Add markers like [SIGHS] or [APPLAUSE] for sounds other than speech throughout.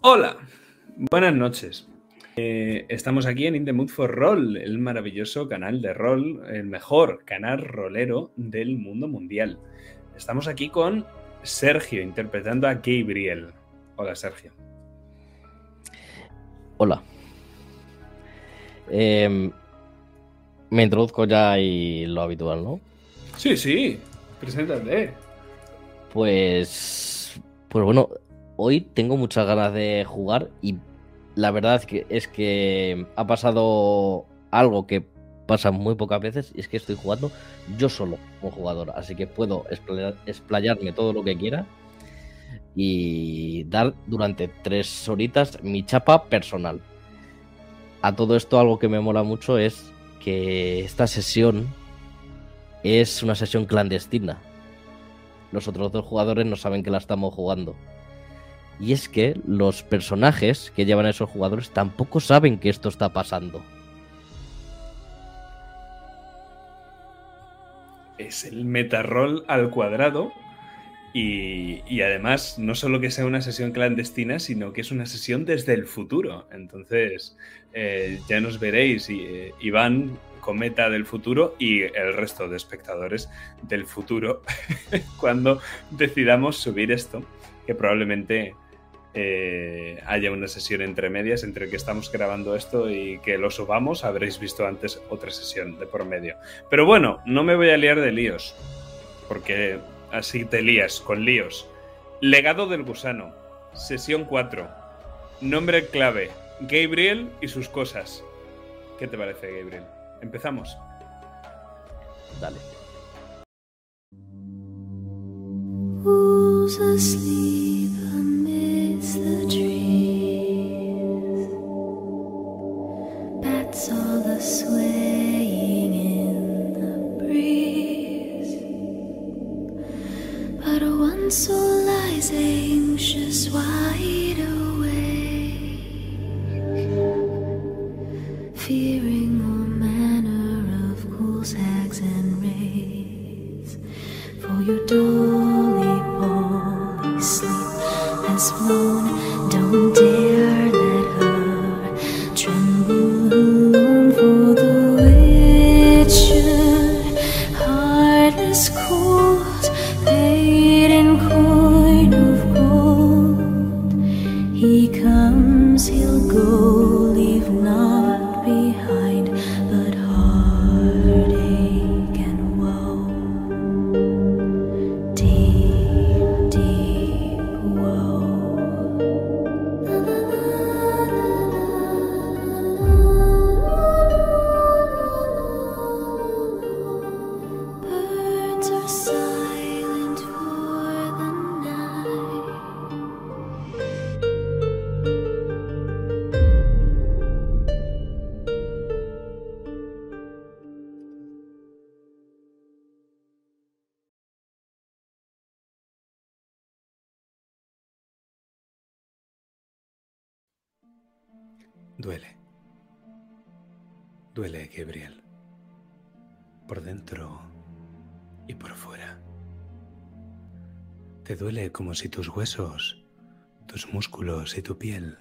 Hola, buenas noches. Eh, estamos aquí en In the Mood for Roll, el maravilloso canal de rol, el mejor canal rolero del mundo mundial. Estamos aquí con Sergio interpretando a Gabriel. Hola, Sergio. Hola. Em, me introduzco ya y lo habitual, ¿no? Sí, sí, preséntate. Pues. Pues bueno, hoy tengo muchas ganas de jugar y la verdad es que, ha pasado algo que pasa muy pocas veces y es que estoy jugando yo solo como jugador, así que puedo explayarme todo lo que quiera y dar durante tres horitas mi chapa personal. A todo esto algo que me mola mucho es que esta sesión es una sesión clandestina. Los otros dos jugadores no saben que la estamos jugando. Y es que los personajes que llevan a esos jugadores tampoco saben que esto está pasando. Es el metarroll al cuadrado. Y, además, no solo que sea una sesión clandestina, sino que es una sesión desde el futuro. Entonces, eh, ya nos veréis, y, eh, Iván, cometa del futuro, y el resto de espectadores del futuro, [LAUGHS] cuando decidamos subir esto, que probablemente eh, haya una sesión entre medias entre que estamos grabando esto y que lo subamos. Habréis visto antes otra sesión de por medio. Pero bueno, no me voy a liar de líos, porque así te lías con líos. Legado del gusano, sesión 4. Nombre clave, Gabriel y sus cosas. ¿Qué te parece, Gabriel? Empezamos. Dale. The trees. Bats all the swaying in the breeze. But one soul lies anxious, wide awake, fearing all manner of ghouls, hags, and wraiths. For your dolly, Duele, Gabriel. Por dentro y por fuera. Te duele como si tus huesos, tus músculos y tu piel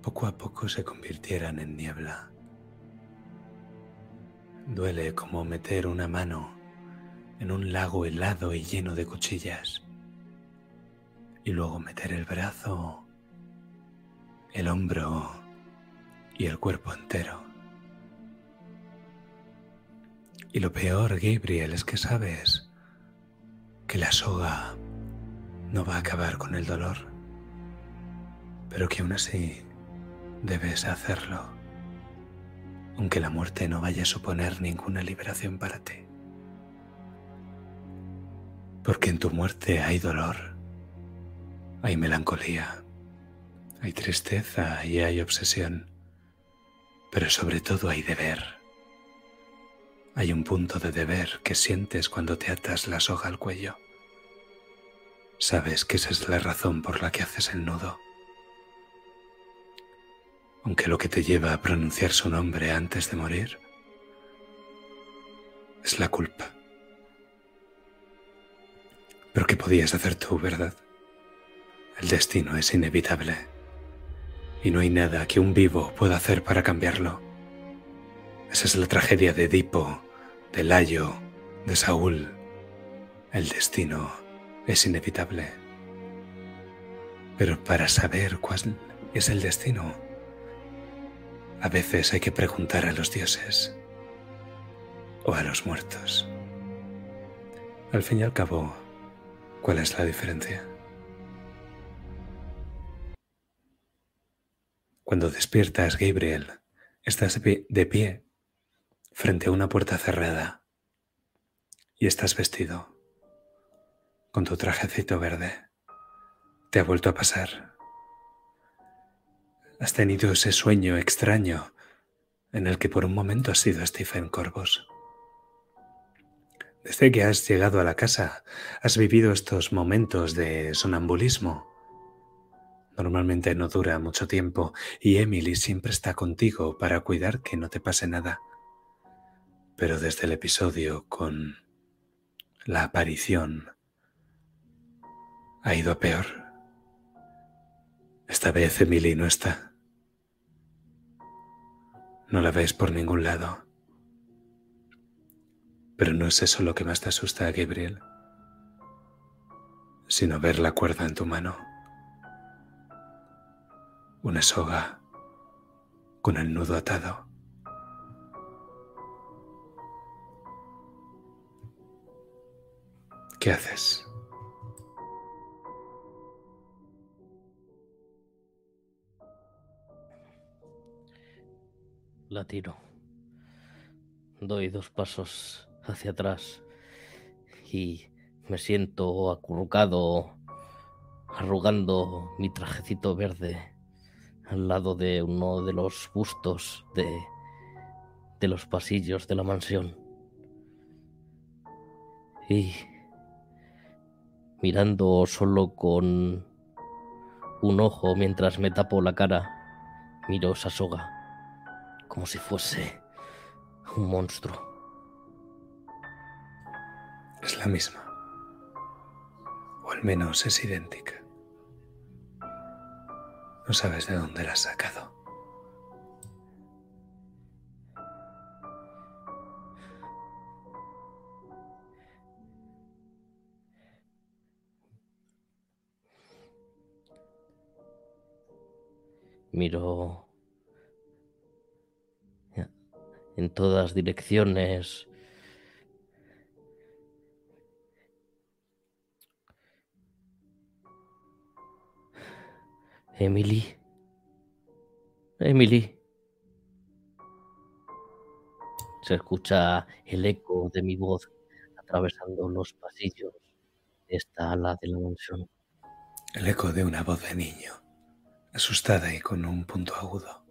poco a poco se convirtieran en niebla. Duele como meter una mano en un lago helado y lleno de cuchillas y luego meter el brazo, el hombro y el cuerpo entero. Y lo peor, Gabriel, es que sabes que la soga no va a acabar con el dolor, pero que aún así debes hacerlo, aunque la muerte no vaya a suponer ninguna liberación para ti. Porque en tu muerte hay dolor, hay melancolía, hay tristeza y hay obsesión pero sobre todo hay deber. Hay un punto de deber que sientes cuando te atas la soga al cuello. Sabes que esa es la razón por la que haces el nudo. Aunque lo que te lleva a pronunciar su nombre antes de morir es la culpa. Pero ¿qué podías hacer tú, verdad? El destino es inevitable. Y no hay nada que un vivo pueda hacer para cambiarlo. Esa es la tragedia de Edipo, de Layo, de Saúl. El destino es inevitable. Pero para saber cuál es el destino, a veces hay que preguntar a los dioses o a los muertos. Al fin y al cabo, ¿cuál es la diferencia? Cuando despiertas, Gabriel, estás de pie frente a una puerta cerrada y estás vestido con tu trajecito verde. Te ha vuelto a pasar. Has tenido ese sueño extraño en el que por un momento has sido Stephen Corvos. Desde que has llegado a la casa, has vivido estos momentos de sonambulismo. Normalmente no dura mucho tiempo y Emily siempre está contigo para cuidar que no te pase nada. Pero desde el episodio con la aparición ha ido a peor. Esta vez Emily no está. No la ves por ningún lado. Pero no es eso lo que más te asusta, Gabriel, sino ver la cuerda en tu mano. Una soga con el nudo atado. ¿Qué haces? La tiro. Doy dos pasos hacia atrás y me siento acurrucado, arrugando mi trajecito verde al lado de uno de los bustos de, de los pasillos de la mansión. Y mirando solo con un ojo mientras me tapo la cara, miro esa soga como si fuese un monstruo. Es la misma. O al menos es idéntica. No sabes de dónde la has sacado. Miro en todas direcciones. Emily. Emily. Se escucha el eco de mi voz atravesando los pasillos de esta ala de la mansión. El eco de una voz de niño, asustada y con un punto agudo.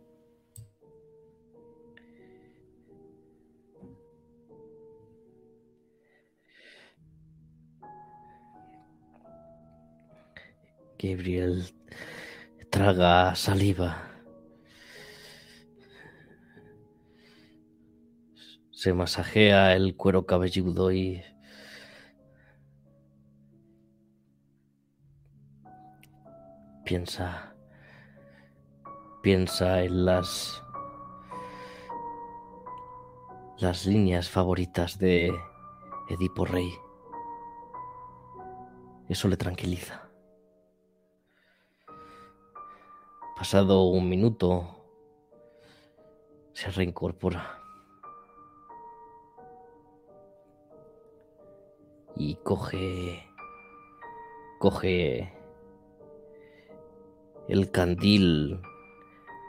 Gabriel traga saliva. Se masajea el cuero cabelludo y piensa piensa en las las líneas favoritas de Edipo Rey. Eso le tranquiliza. Pasado un minuto, se reincorpora. Y coge. coge. el candil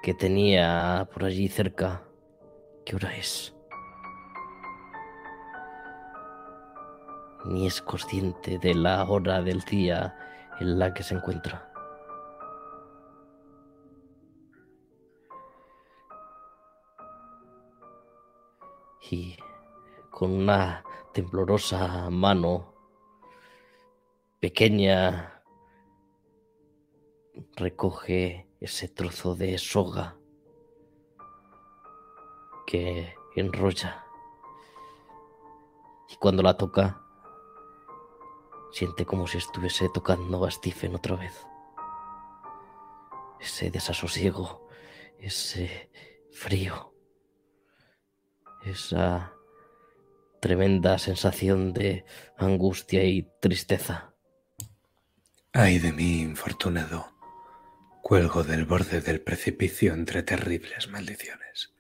que tenía por allí cerca. ¿Qué hora es? Ni es consciente de la hora del día en la que se encuentra. y con una temblorosa mano pequeña recoge ese trozo de soga que enrolla y cuando la toca siente como si estuviese tocando a Stephen otra vez. ese desasosiego, ese frío, esa tremenda sensación de angustia y tristeza. Ay de mí, infortunado. Cuelgo del borde del precipicio entre terribles maldiciones.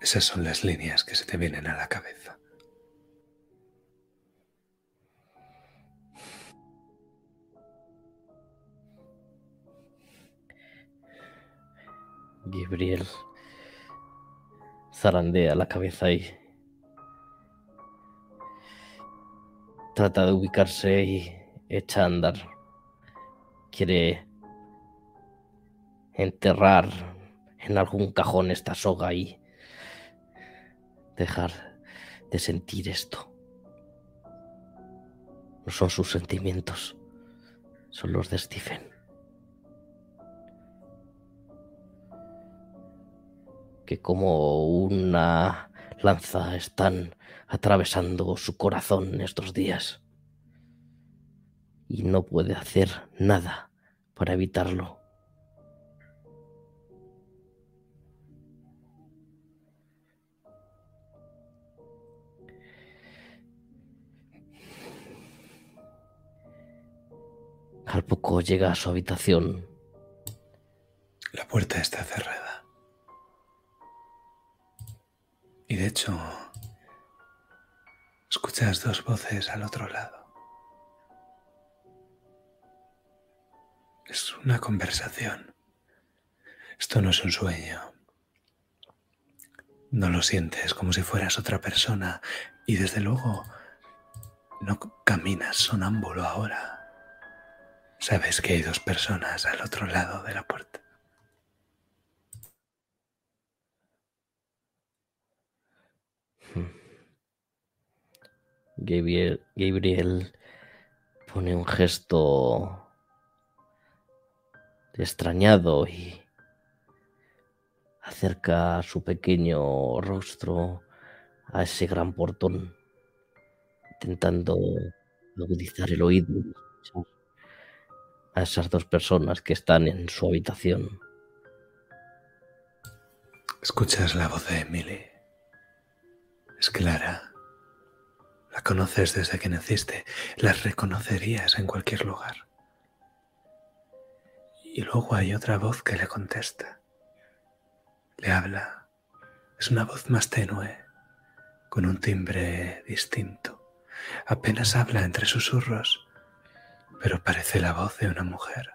Esas son las líneas que se te vienen a la cabeza. Gabriel zarandea la cabeza y trata de ubicarse y echa a andar. Quiere enterrar en algún cajón esta soga y dejar de sentir esto. No son sus sentimientos, son los de Stephen. Que como una lanza están atravesando su corazón estos días. Y no puede hacer nada para evitarlo. Al poco llega a su habitación. La puerta está cerrada. Y de hecho, escuchas dos voces al otro lado. Es una conversación. Esto no es un sueño. No lo sientes como si fueras otra persona y desde luego no caminas sonámbulo ahora. Sabes que hay dos personas al otro lado de la puerta. Gabriel, Gabriel pone un gesto extrañado y acerca su pequeño rostro a ese gran portón, intentando agudizar el oído a esas dos personas que están en su habitación. Escuchas la voz de Emily. Es clara. La conoces desde que naciste. La reconocerías en cualquier lugar. Y luego hay otra voz que le contesta. Le habla. Es una voz más tenue, con un timbre distinto. Apenas habla entre susurros pero parece la voz de una mujer.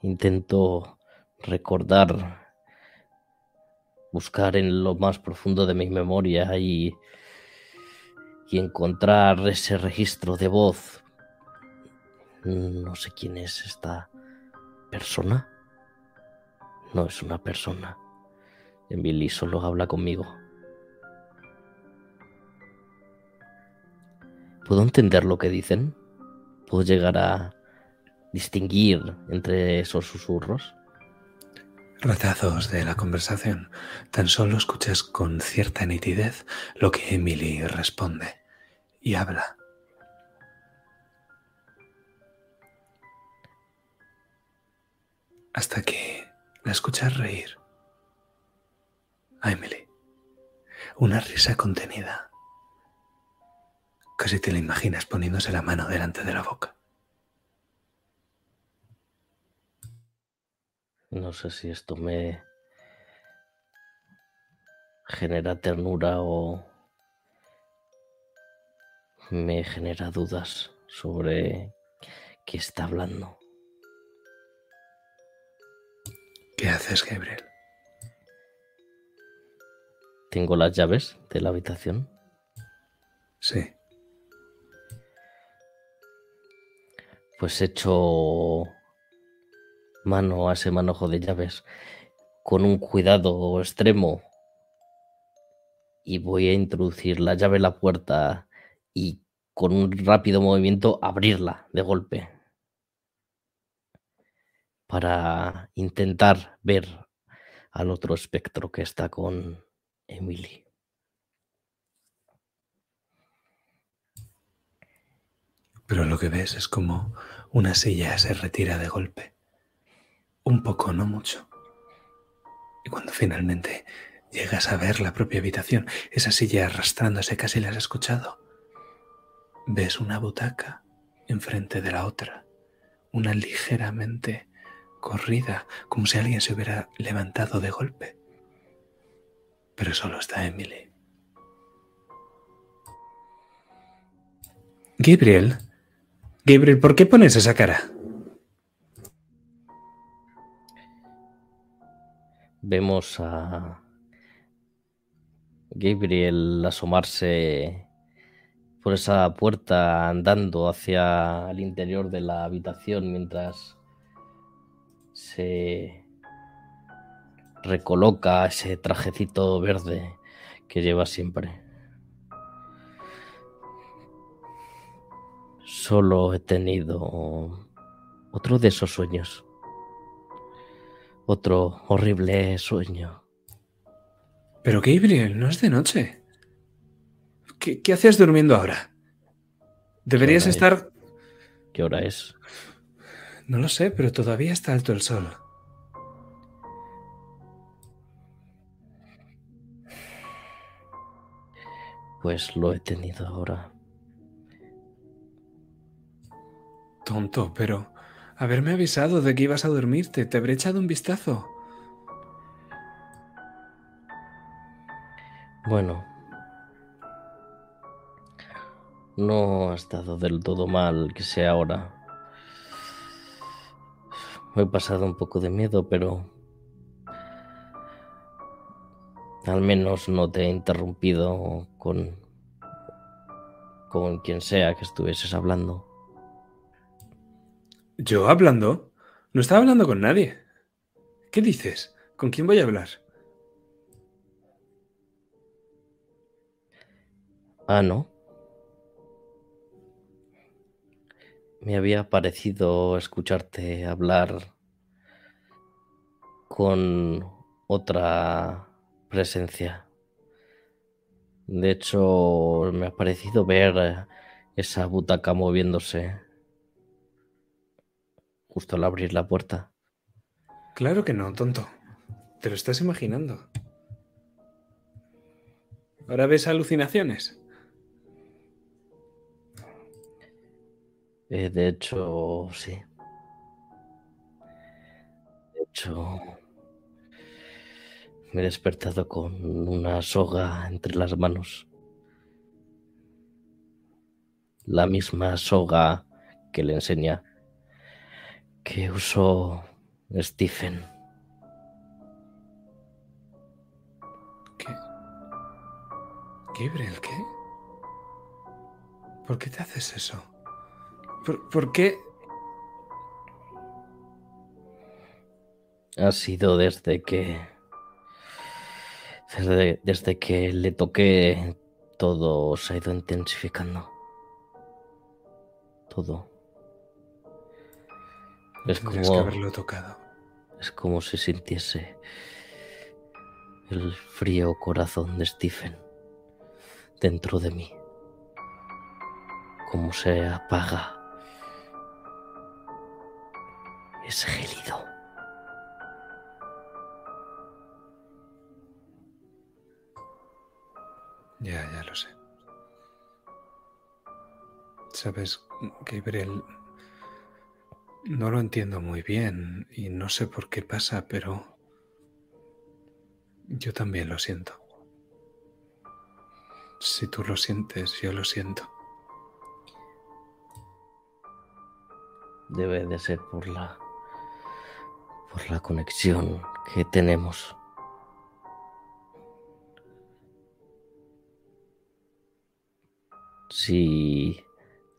Intento recordar, buscar en lo más profundo de mi memoria y, y encontrar ese registro de voz. No sé quién es esta persona. No es una persona. Billy solo habla conmigo. ¿Puedo entender lo que dicen? ¿Puedo llegar a distinguir entre esos susurros? Ratazos de la conversación. Tan solo escuchas con cierta nitidez lo que Emily responde y habla. Hasta que la escuchas reír a Emily. Una risa contenida. Casi te la imaginas poniéndose la mano delante de la boca. No sé si esto me genera ternura o me genera dudas sobre qué está hablando. ¿Qué haces, Gabriel? Tengo las llaves de la habitación. Sí. Pues echo mano a ese manojo de llaves con un cuidado extremo y voy a introducir la llave en la puerta y con un rápido movimiento abrirla de golpe para intentar ver al otro espectro que está con Emily. Pero lo que ves es como una silla se retira de golpe un poco, no mucho. Y cuando finalmente llegas a ver la propia habitación, esa silla arrastrándose, casi la has escuchado, ves una butaca enfrente de la otra, una ligeramente corrida, como si alguien se hubiera levantado de golpe. Pero solo está Emily. Gabriel, Gabriel, ¿por qué pones esa cara? Vemos a Gabriel asomarse por esa puerta andando hacia el interior de la habitación mientras se recoloca ese trajecito verde que lleva siempre. Solo he tenido otro de esos sueños. Otro horrible sueño. Pero Gabriel, no es de noche. ¿Qué, qué haces durmiendo ahora? Deberías es? estar... ¿Qué hora es? No lo sé, pero todavía está alto el sol. Pues lo he tenido ahora. Tonto, pero haberme avisado de que ibas a dormirte, te habré echado un vistazo. Bueno. No ha estado del todo mal que sea ahora. Me he pasado un poco de miedo, pero al menos no te he interrumpido con con quien sea que estuvieses hablando. ¿Yo hablando? No estaba hablando con nadie. ¿Qué dices? ¿Con quién voy a hablar? Ah, no. Me había parecido escucharte hablar con otra presencia. De hecho, me ha parecido ver esa butaca moviéndose justo al abrir la puerta. Claro que no, tonto. Te lo estás imaginando. ¿Ahora ves alucinaciones? Eh, de hecho, sí. De hecho, me he despertado con una soga entre las manos. La misma soga que le enseña que usó Stephen. ¿Qué? Gabriel, ¿qué? ¿Por qué te haces eso? ¿Por, por qué? Ha sido desde que. Desde, desde que le toqué, todo se ha ido intensificando. Todo. Es Tendrías como, que haberlo tocado. es como si sintiese el frío corazón de Stephen dentro de mí. Como se apaga ese gelido. Ya, ya lo sé. Sabes, Gabriel, no lo entiendo muy bien y no sé por qué pasa, pero yo también lo siento. Si tú lo sientes, yo lo siento. Debe de ser por la por la conexión que tenemos. Si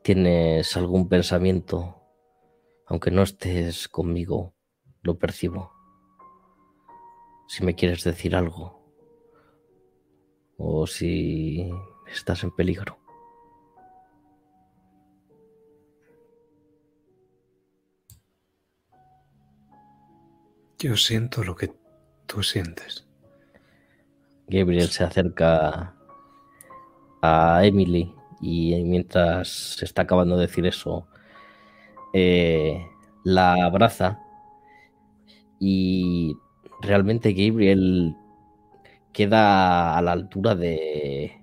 tienes algún pensamiento, aunque no estés conmigo, lo percibo. Si me quieres decir algo o si estás en peligro. Yo siento lo que tú sientes. Gabriel se acerca a Emily y mientras se está acabando de decir eso, eh, la abraza y realmente Gabriel queda a la altura de,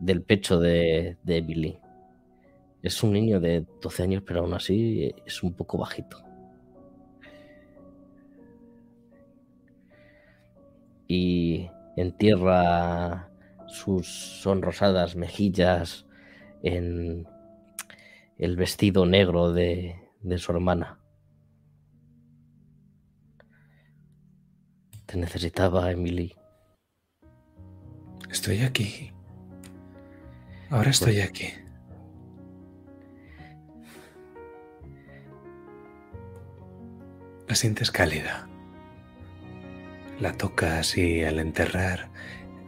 del pecho de, de Billy. Es un niño de 12 años, pero aún así es un poco bajito. Y entierra sus sonrosadas mejillas en el vestido negro de, de su hermana. Te necesitaba, Emily. Estoy aquí. Ahora estoy aquí. La sientes cálida. La tocas y al enterrar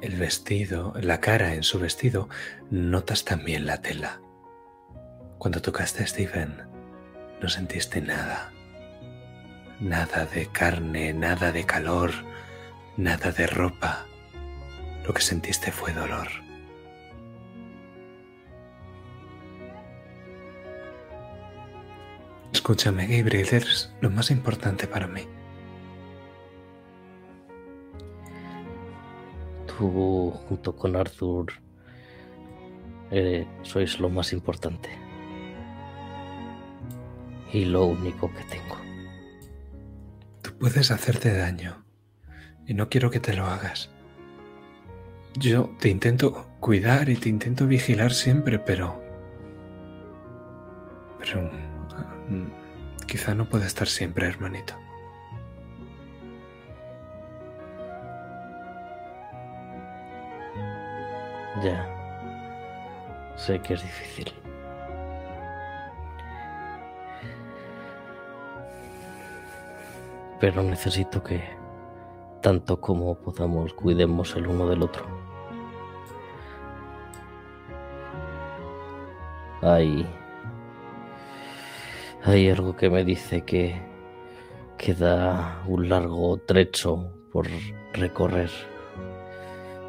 el vestido, la cara en su vestido, notas también la tela. Cuando tocaste a Stephen, no sentiste nada. Nada de carne, nada de calor, nada de ropa. Lo que sentiste fue dolor. Escúchame, Gabriel, eres lo más importante para mí. Tú, junto con Arthur, eh, sois lo más importante. Y lo único que tengo. Tú puedes hacerte daño y no quiero que te lo hagas. Yo te intento cuidar y te intento vigilar siempre, pero... Pero... mm, Quizá no pueda estar siempre, hermanito. Ya. Sé que es difícil. Pero necesito que, tanto como podamos, cuidemos el uno del otro. Hay. Hay algo que me dice que queda un largo trecho por recorrer.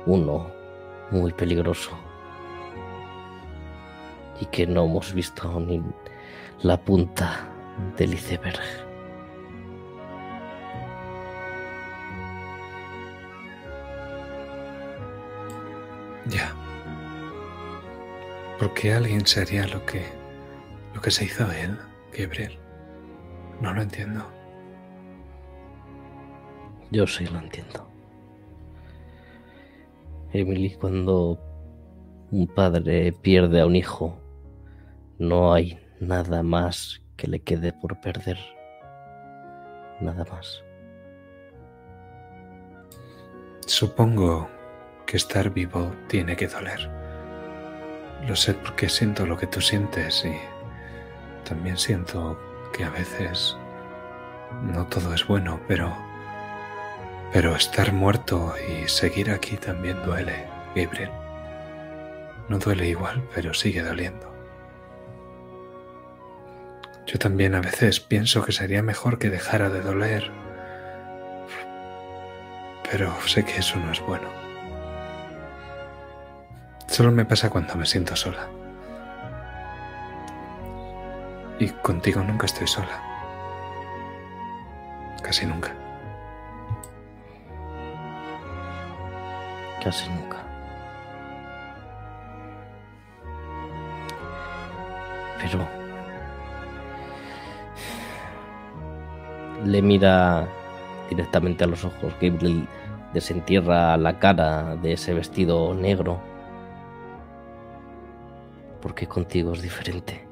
Uno muy peligroso. Y que no hemos visto ni la punta del iceberg. Ya. ¿Por qué alguien se haría lo que... lo que se hizo él, Gabriel? No lo entiendo. Yo sí lo entiendo. Emily, cuando un padre pierde a un hijo, no hay nada más que le quede por perder. Nada más. Supongo que estar vivo tiene que doler. Lo sé porque siento lo que tú sientes y también siento que a veces no todo es bueno, pero pero estar muerto y seguir aquí también duele, Gabriel. No duele igual, pero sigue doliendo. Yo también a veces pienso que sería mejor que dejara de doler, pero sé que eso no es bueno. Solo me pasa cuando me siento sola. Y contigo nunca estoy sola. Casi nunca. Casi nunca. Pero... Le mira directamente a los ojos. Gabriel desentierra la cara de ese vestido negro. Porque contigo es diferente.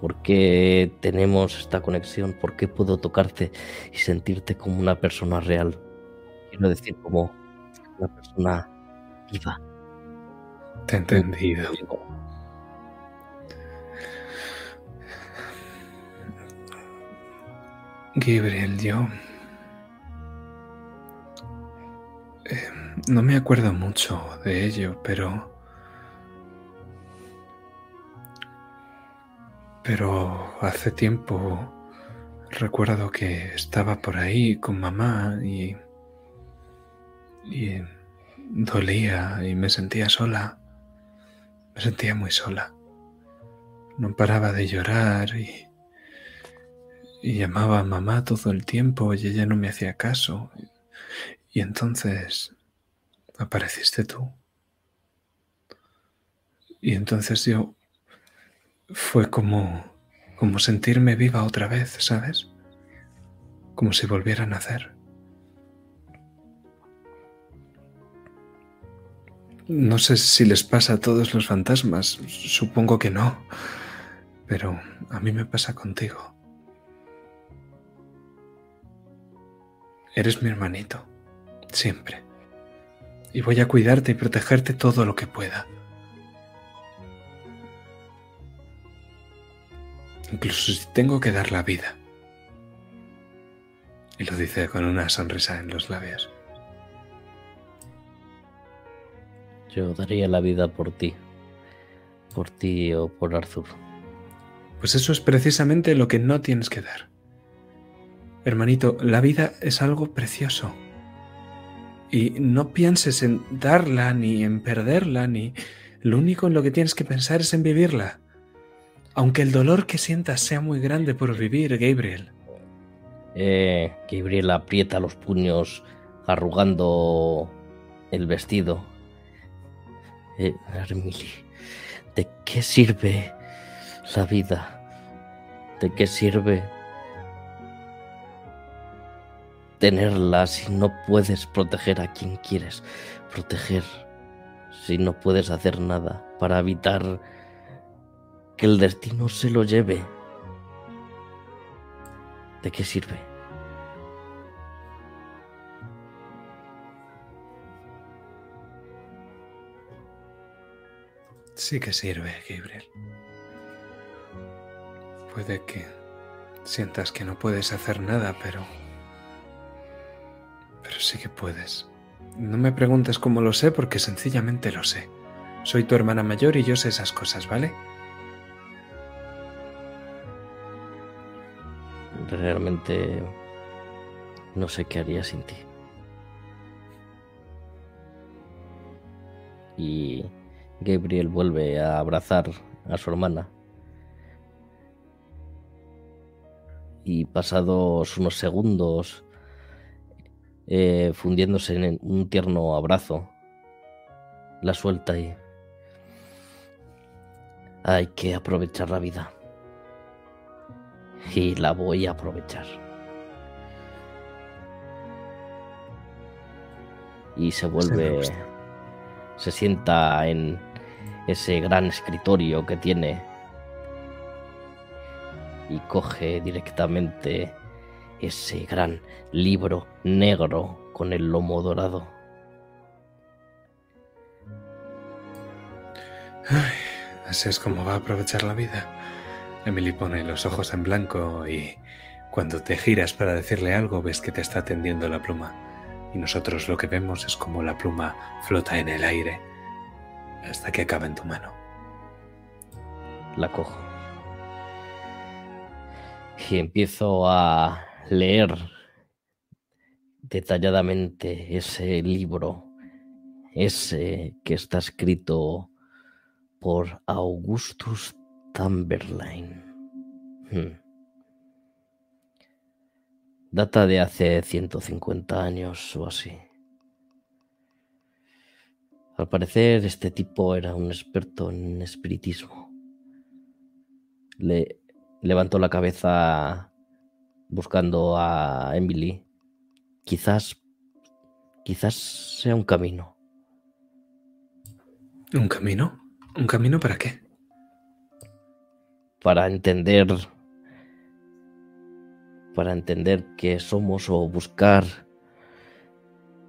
¿Por qué tenemos esta conexión? ¿Por qué puedo tocarte y sentirte como una persona real? Quiero decir, como una persona viva. Te he entendido. Gabriel, yo... eh, no me acuerdo mucho de ello, pero... Pero hace tiempo recuerdo que estaba por ahí con mamá y... y dolía y me sentía sola. Me sentía muy sola. No paraba de llorar y, y llamaba a mamá todo el tiempo y ella no me hacía caso. Y entonces apareciste tú. Y entonces yo fue como como sentirme viva otra vez, ¿sabes? Como si volviera a nacer. No sé si les pasa a todos los fantasmas, supongo que no, pero a mí me pasa contigo. Eres mi hermanito, siempre. Y voy a cuidarte y protegerte todo lo que pueda. Incluso si tengo que dar la vida. Y lo dice con una sonrisa en los labios. Yo daría la vida por ti. Por ti o por Arthur. Pues eso es precisamente lo que no tienes que dar. Hermanito, la vida es algo precioso. Y no pienses en darla ni en perderla, ni... Lo único en lo que tienes que pensar es en vivirla. Aunque el dolor que sientas sea muy grande por vivir, Gabriel. Eh, Gabriel aprieta los puños, arrugando el vestido. Eh, ¿de qué sirve la vida? ¿De qué sirve tenerla si no puedes proteger a quien quieres proteger? Si no puedes hacer nada para evitar que el destino se lo lleve. ¿De qué sirve? Sí que sirve, Gabriel. Puede que sientas que no puedes hacer nada, pero... Pero sí que puedes. No me preguntes cómo lo sé porque sencillamente lo sé. Soy tu hermana mayor y yo sé esas cosas, ¿vale? Realmente no sé qué haría sin ti. Y Gabriel vuelve a abrazar a su hermana. Y pasados unos segundos, eh, fundiéndose en un tierno abrazo, la suelta y hay que aprovechar la vida y la voy a aprovechar. Y se vuelve, se sienta en ese gran escritorio que tiene y coge directamente ese gran libro negro con el lomo dorado. así es como va a aprovechar la vida. Emily pone los ojos en blanco y cuando te giras para decirle algo ves que te está tendiendo la pluma. Y nosotros lo que vemos es como la pluma flota en el aire hasta que acaba en tu mano. La cojo. Y empiezo a leer detalladamente ese libro, ese que está escrito por Augustus Tamberline. Hmm. Data de hace 150 años o así. Al parecer este tipo era un experto en espiritismo. Le levantó la cabeza buscando a Emily. Quizás, quizás sea un camino. ¿Un camino? ¿Un camino para qué? Para entender para entender que somos o buscar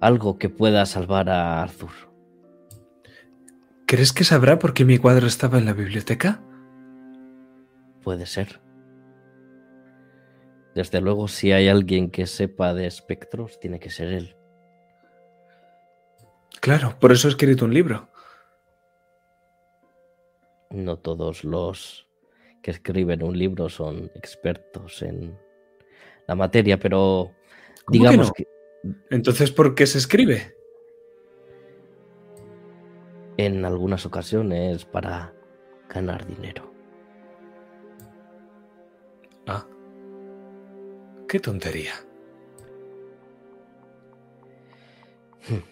algo que pueda salvar a Arthur. ¿Crees que sabrá por qué mi cuadro estaba en la biblioteca? Puede ser. Desde luego, si hay alguien que sepa de espectros, tiene que ser él. Claro, por eso he escrito un libro. No todos los que escriben un libro son expertos en la materia, pero digamos que, Entonces, ¿por qué se escribe? en algunas ocasiones para ganar dinero. Ah. Qué tontería. Hmm.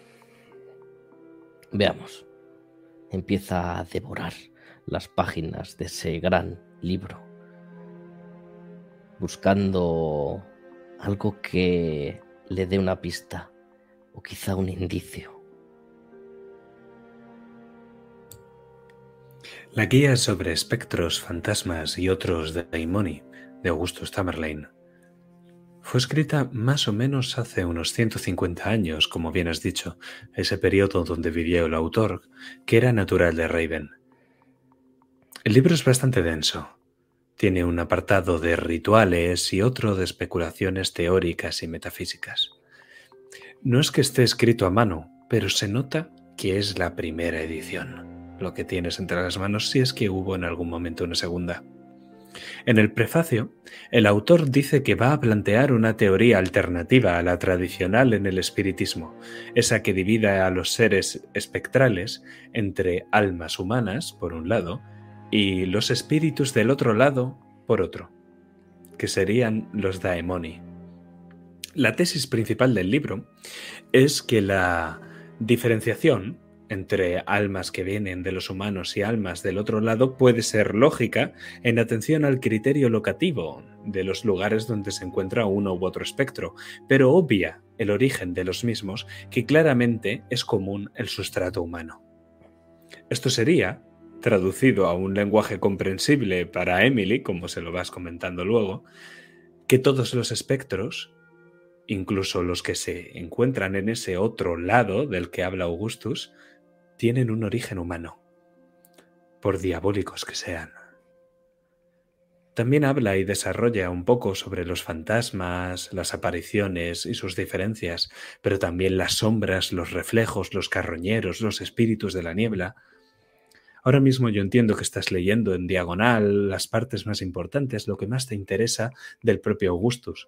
Veamos. Empieza a devorar las páginas de ese gran libro, buscando algo que le dé una pista o quizá un indicio. La guía sobre espectros, fantasmas y otros de Daimoni de Augustus Tamerlane fue escrita más o menos hace unos 150 años, como bien has dicho, ese periodo donde vivió el autor, que era natural de Raven. El libro es bastante denso. Tiene un apartado de rituales y otro de especulaciones teóricas y metafísicas. No es que esté escrito a mano, pero se nota que es la primera edición, lo que tienes entre las manos si es que hubo en algún momento una segunda. En el prefacio, el autor dice que va a plantear una teoría alternativa a la tradicional en el espiritismo, esa que divide a los seres espectrales entre almas humanas, por un lado, y los espíritus del otro lado, por otro, que serían los daemoni. La tesis principal del libro es que la diferenciación entre almas que vienen de los humanos y almas del otro lado puede ser lógica en atención al criterio locativo de los lugares donde se encuentra uno u otro espectro, pero obvia el origen de los mismos que claramente es común el sustrato humano. Esto sería, traducido a un lenguaje comprensible para Emily, como se lo vas comentando luego, que todos los espectros, incluso los que se encuentran en ese otro lado del que habla Augustus, tienen un origen humano, por diabólicos que sean. También habla y desarrolla un poco sobre los fantasmas, las apariciones y sus diferencias, pero también las sombras, los reflejos, los carroñeros, los espíritus de la niebla. Ahora mismo yo entiendo que estás leyendo en diagonal las partes más importantes, lo que más te interesa del propio Augustus,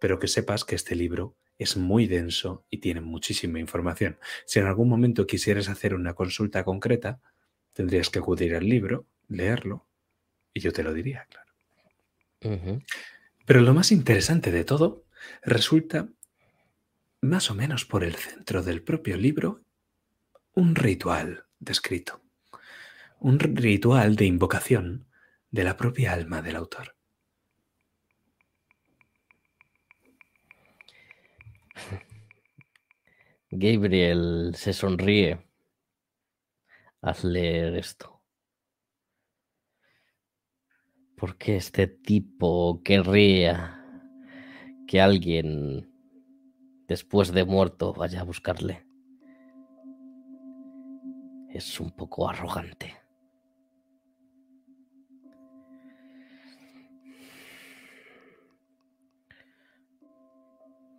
pero que sepas que este libro es muy denso y tiene muchísima información. Si en algún momento quisieras hacer una consulta concreta, tendrías que acudir al libro, leerlo, y yo te lo diría, claro. Pero lo más interesante de todo resulta, más o menos por el centro del propio libro, un ritual descrito. Un ritual de invocación de la propia alma del autor. Gabriel se sonríe al leer esto. ¿Por qué este tipo querría que alguien después de muerto vaya a buscarle? Es un poco arrogante.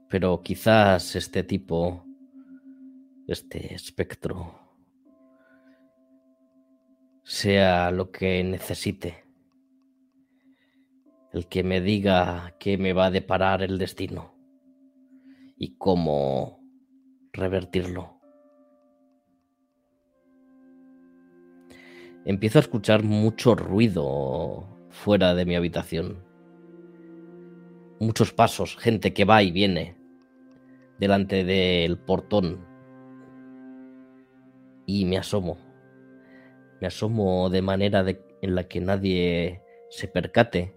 Pero quizás este tipo, este espectro, sea lo que necesite. El que me diga qué me va a deparar el destino y cómo revertirlo. Empiezo a escuchar mucho ruido fuera de mi habitación. Muchos pasos, gente que va y viene delante del portón y me asomo. Me asomo de manera en la que nadie se percate.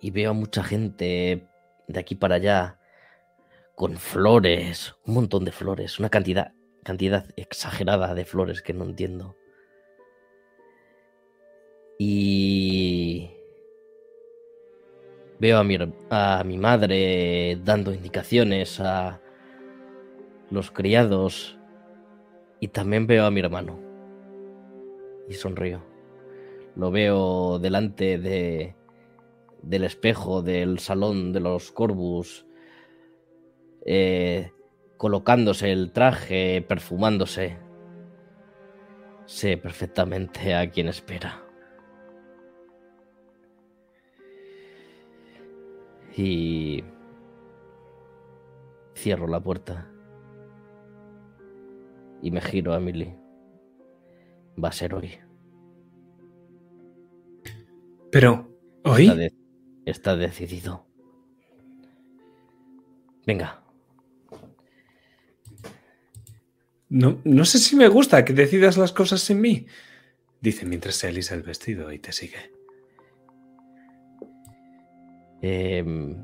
Y veo a mucha gente de aquí para allá con flores, un montón de flores, una cantidad, cantidad exagerada de flores que no entiendo. Y Veo a mi, a mi madre dando indicaciones a los criados y también veo a mi hermano. Y sonrío. Lo veo delante de, del espejo del salón de los Corbus, eh, colocándose el traje, perfumándose. Sé perfectamente a quién espera. Y cierro la puerta Y me giro a Emily. Va a ser hoy. Pero, ¿hoy? Está, de- está decidido. Venga, No, no sé si me gusta que decidas las cosas sin mí. Dice mientras se alisa el vestido y te sigue. Em,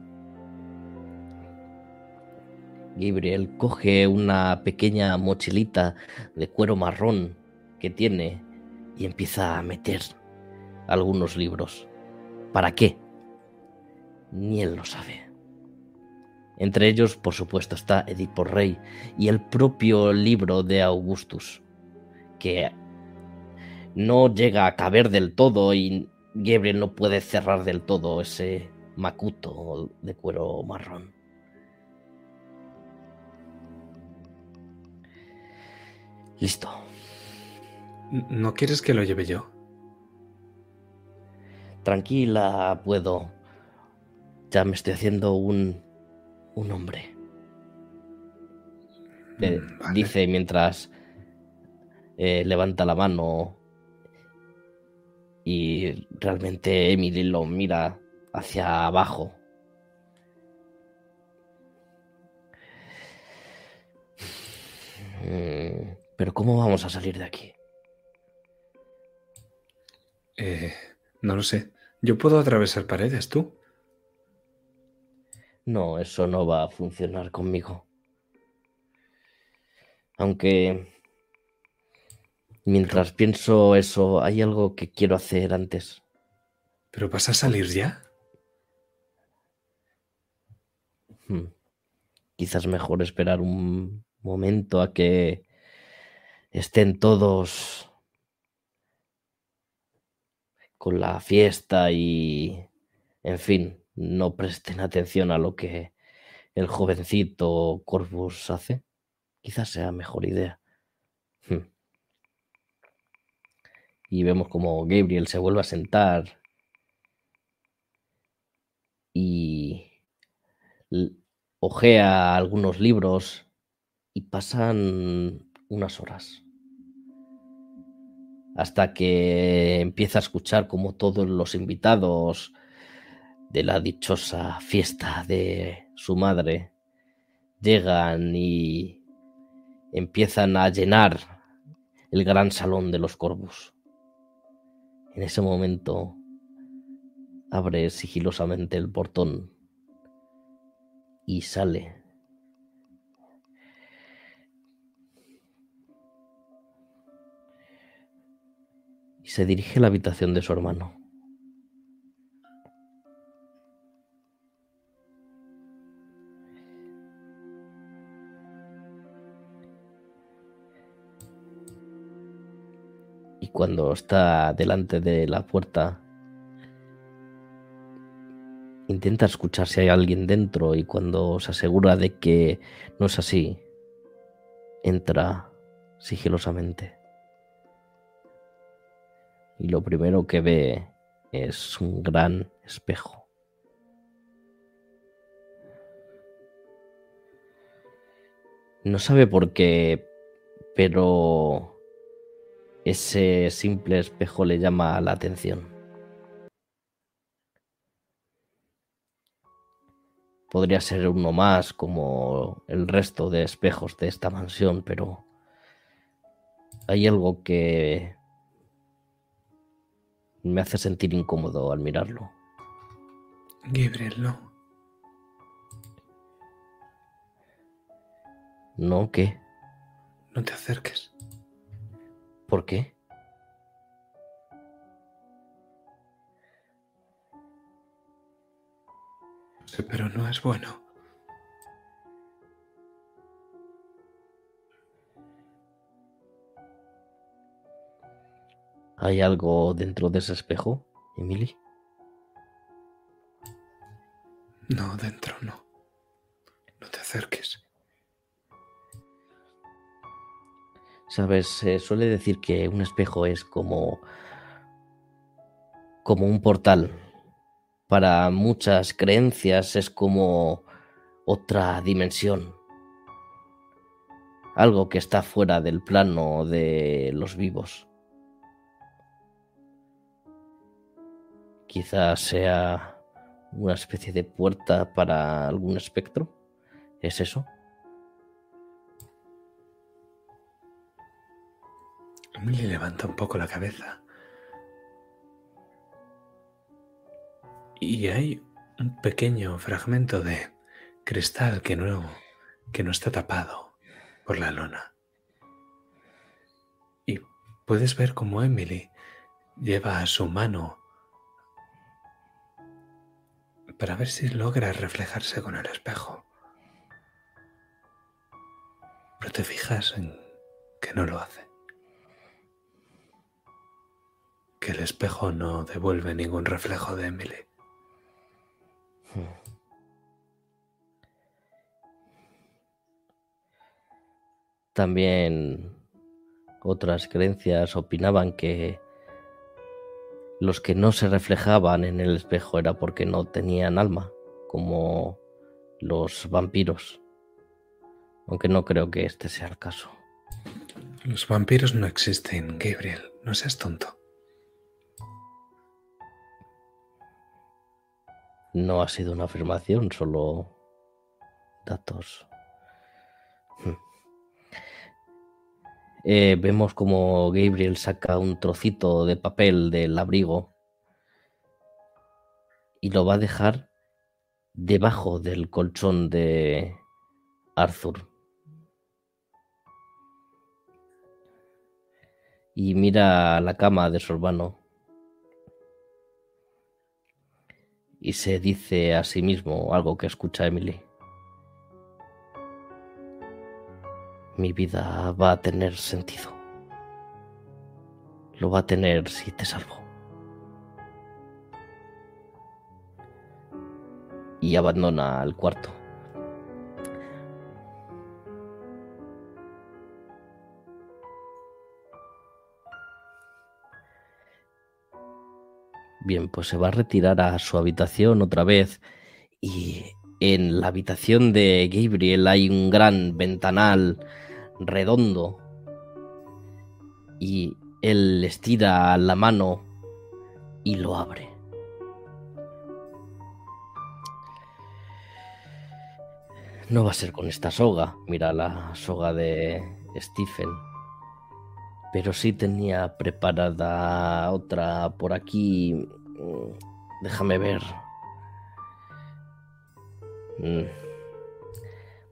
Gabriel coge una pequeña mochilita de cuero marrón que tiene y empieza a meter algunos libros. ¿Para qué? Ni él lo sabe. Entre ellos, por supuesto, está Edipo Rey y el propio libro de Augustus, que no llega a caber del todo y Gabriel no puede cerrar del todo ese macuto de cuero marrón. Listo. ¿No quieres que lo lleve yo? Tranquila, puedo. Ya me estoy haciendo un, un hombre. Le Mm, vale. Dice mientras eh, levanta la mano y realmente Emily lo mira hacia abajo. Mm, Pero ¿cómo vamos a salir de aquí? Eh, no lo sé. Yo puedo atravesar paredes, ¿tú? No, eso no va a funcionar conmigo. Aunque mientras pienso eso, hay algo que quiero hacer antes. ¿Pero vas a salir ya? Hmm. Quizás mejor esperar un momento a que estén todos con la fiesta y, en fin, no presten atención a lo que el jovencito Corvus hace. Quizás sea mejor idea. Hmm. Y vemos como Gabriel se vuelve a sentar y ojea algunos libros y pasan unas horas. Hasta que empieza a escuchar como todos los invitados de la dichosa fiesta de su madre llegan y empiezan a llenar el gran salón de los Corvus. En ese momento abre sigilosamente el portón y sale. Y se dirige a la habitación de su hermano. Y cuando está delante de la puerta, intenta escuchar si hay alguien dentro y cuando se asegura de que no es así, entra sigilosamente. Y lo primero que ve es un gran espejo. No sabe por qué, pero ese simple espejo le llama la atención. Podría ser uno más como el resto de espejos de esta mansión, pero hay algo que me hace sentir incómodo al mirarlo. Gabriel, no. ¿No qué? No te acerques. ¿Por qué? Sé, pero no es bueno. ¿Hay algo dentro de ese espejo, Emily? No, dentro no. No te acerques. Sabes, se suele decir que un espejo es como como un portal. Para muchas creencias es como otra dimensión. algo que está fuera del plano de los vivos. Quizás sea una especie de puerta para algún espectro. ¿Es eso? Emily levanta un poco la cabeza. Y hay un pequeño fragmento de cristal que no, que no está tapado por la lona. Y puedes ver cómo Emily lleva su mano para ver si logra reflejarse con el espejo. Pero te fijas en que no lo hace. Que el espejo no devuelve ningún reflejo de Emily. También otras creencias opinaban que los que no se reflejaban en el espejo era porque no tenían alma, como los vampiros. Aunque no creo que este sea el caso. Los vampiros no existen, Gabriel. No seas tonto. No ha sido una afirmación, solo datos. Hmm. Eh, vemos como Gabriel saca un trocito de papel del abrigo y lo va a dejar debajo del colchón de Arthur. Y mira la cama de su y se dice a sí mismo algo que escucha Emily. Mi vida va a tener sentido. Lo va a tener si te salvo. Y abandona el cuarto. Bien, pues se va a retirar a su habitación otra vez y en la habitación de Gabriel hay un gran ventanal redondo y él estira la mano y lo abre. No va a ser con esta soga, mira la soga de Stephen pero sí tenía preparada otra por aquí. Mm, déjame ver. Mm.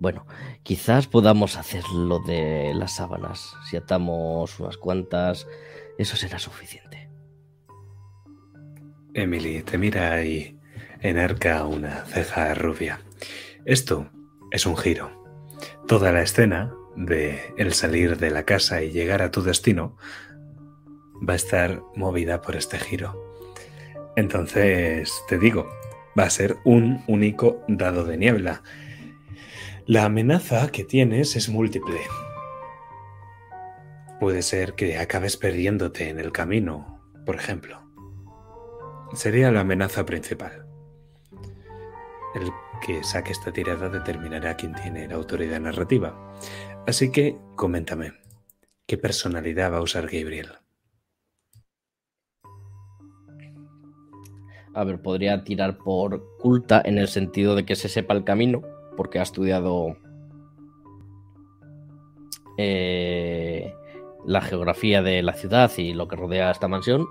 Bueno, quizás podamos hacer lo de las sábanas. Si atamos unas cuantas, eso será suficiente. Emily te mira y enarca una ceja rubia. Esto es un giro. Toda la escena de el salir de la casa y llegar a tu destino va a estar movida por este giro. Entonces, te digo, va a ser un único dado de niebla. La amenaza que tienes es múltiple. Puede ser que acabes perdiéndote en el camino, por ejemplo. Sería la amenaza principal. El que saque esta tirada determinará quién tiene la autoridad narrativa. Así que coméntame, ¿qué personalidad va a usar Gabriel? A ver, podría tirar por culta en el sentido de que se sepa el camino, porque ha estudiado eh, la geografía de la ciudad y lo que rodea esta mansión,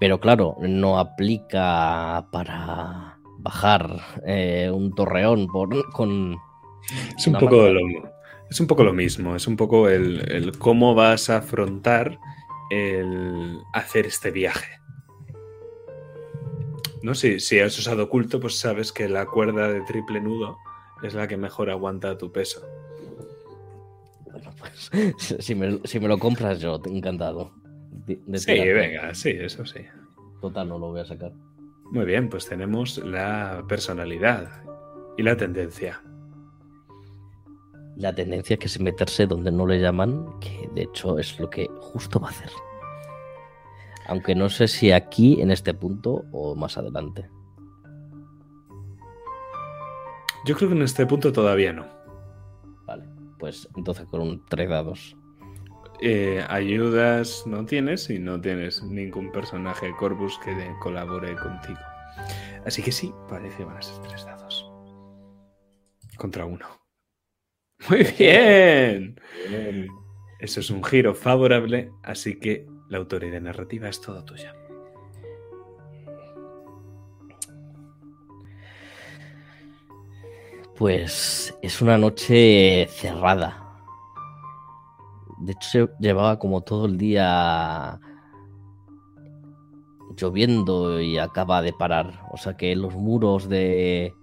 pero claro, no aplica para bajar eh, un torreón por, con... Es un poco de lo es un poco lo mismo, es un poco el, cómo vas a afrontar el hacer este viaje. ¿No? Si, si has usado oculto, pues sabes que la cuerda de triple nudo es la que mejor aguanta tu peso. Bueno, pues [LAUGHS] si me, si me lo compras yo, encantado. sí, venga, sí, eso sí. Total, no lo voy a sacar. Muy bien, pues tenemos la personalidad y la tendencia la tendencia que es meterse donde no le llaman, que de hecho es lo que justo va a hacer. Aunque no sé si aquí, en este punto, o más adelante. Yo creo que en este punto todavía no. Vale, pues entonces con un 3 dados. Eh, ayudas no tienes y no tienes ningún personaje Corvus que colabore contigo. Así que sí, parece que van a ser tres dados. Contra uno. Muy bien. Eso es un giro favorable, así que la autoridad narrativa es todo tuya. Pues es una noche cerrada. De hecho, llevaba como todo el día lloviendo y acaba de parar. O sea que los muros de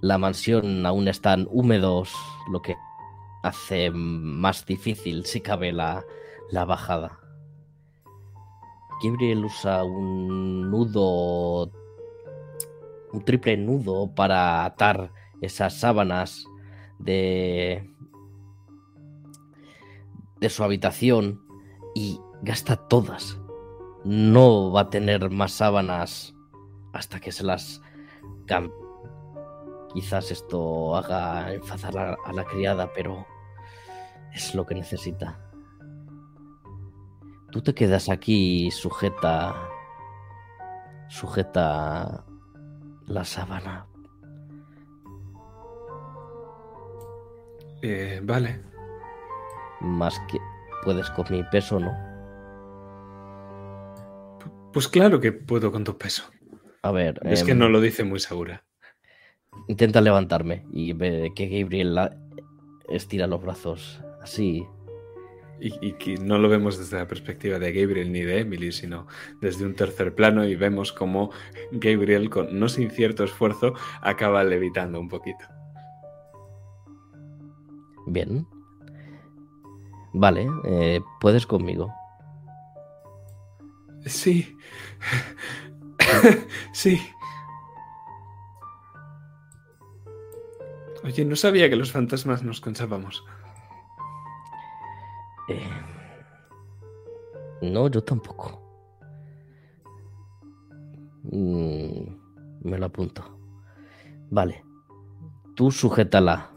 la mansión aún están húmedos, lo que hace más difícil, si cabe, la, la bajada. Gabriel usa un nudo, un triple nudo para atar esas sábanas de, de su habitación y gasta todas. No va a tener más sábanas hasta que se las cambie. Quizás esto haga enfadar a la criada, pero es lo que necesita. Tú te quedas aquí sujeta. sujeta la sábana. Eh, vale. Más que puedes con mi peso, ¿no? Pues claro que puedo con tu peso. A ver. Es que em, no lo dice muy segura. Intenta levantarme y ve que Gabriel la- estira los brazos así. Y, y que no lo vemos desde la perspectiva de Gabriel ni de Emily, sino desde un tercer plano y vemos cómo Gabriel, con no sin cierto esfuerzo, acaba levitando un poquito. Bien. Vale, eh, puedes conmigo. Sí. [LAUGHS] sí. Oye, no sabía que los fantasmas nos conchábamos. Eh, no, yo tampoco. Mm, me lo apunto. Vale. Tú sujétala.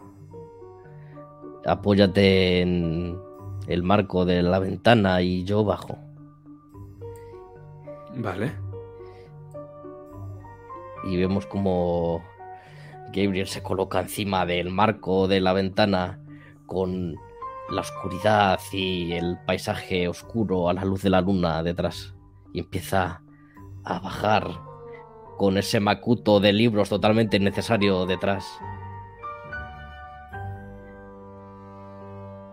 Apóyate en el marco de la ventana y yo bajo. Vale. Y vemos como Gabriel se coloca encima del marco de la ventana con la oscuridad y el paisaje oscuro a la luz de la luna detrás. Y empieza a bajar con ese macuto de libros totalmente innecesario detrás.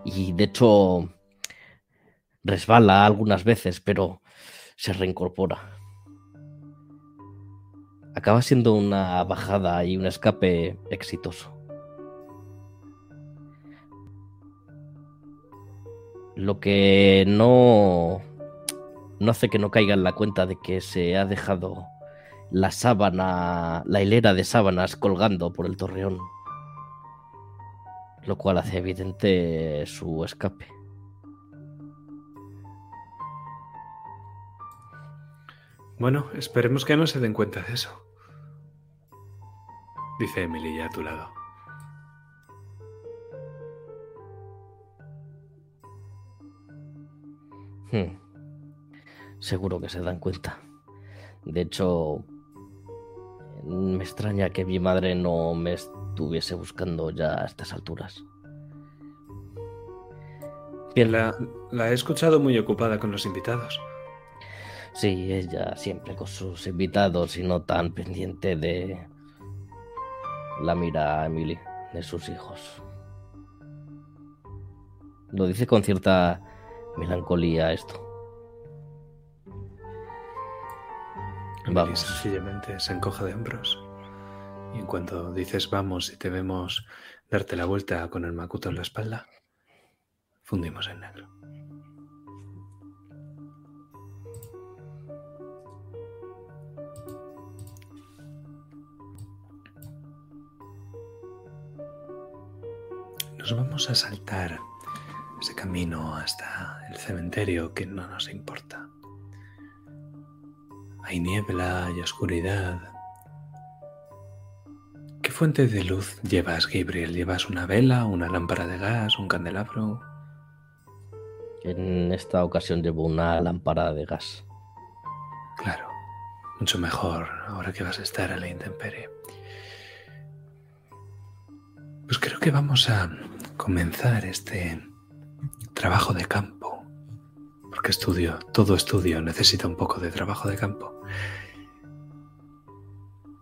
Y de hecho resbala algunas veces, pero se reincorpora. Acaba siendo una bajada y un escape exitoso. Lo que no no hace que no caiga en la cuenta de que se ha dejado la sábana, la hilera de sábanas colgando por el torreón, lo cual hace evidente su escape. Bueno, esperemos que no se den cuenta de eso. Dice Emily ya a tu lado. Hmm. Seguro que se dan cuenta. De hecho, me extraña que mi madre no me estuviese buscando ya a estas alturas. Bien, La, la he escuchado muy ocupada con los invitados. Sí, ella siempre con sus invitados y no tan pendiente de la mira a Emily, de sus hijos. Lo dice con cierta melancolía esto. Emily Vamos. sencillamente se encoge de hombros. Y en cuanto dices vamos y te vemos darte la vuelta con el macuto en la espalda, fundimos en negro. Nos vamos a saltar ese camino hasta el cementerio que no nos importa. Hay niebla y oscuridad. ¿Qué fuente de luz llevas, Gabriel? ¿Llevas una vela, una lámpara de gas, un candelabro? En esta ocasión llevo una lámpara de gas. Claro, mucho mejor ahora que vas a estar a la intemperie. Pues creo que vamos a comenzar este trabajo de campo, porque estudio, todo estudio necesita un poco de trabajo de campo,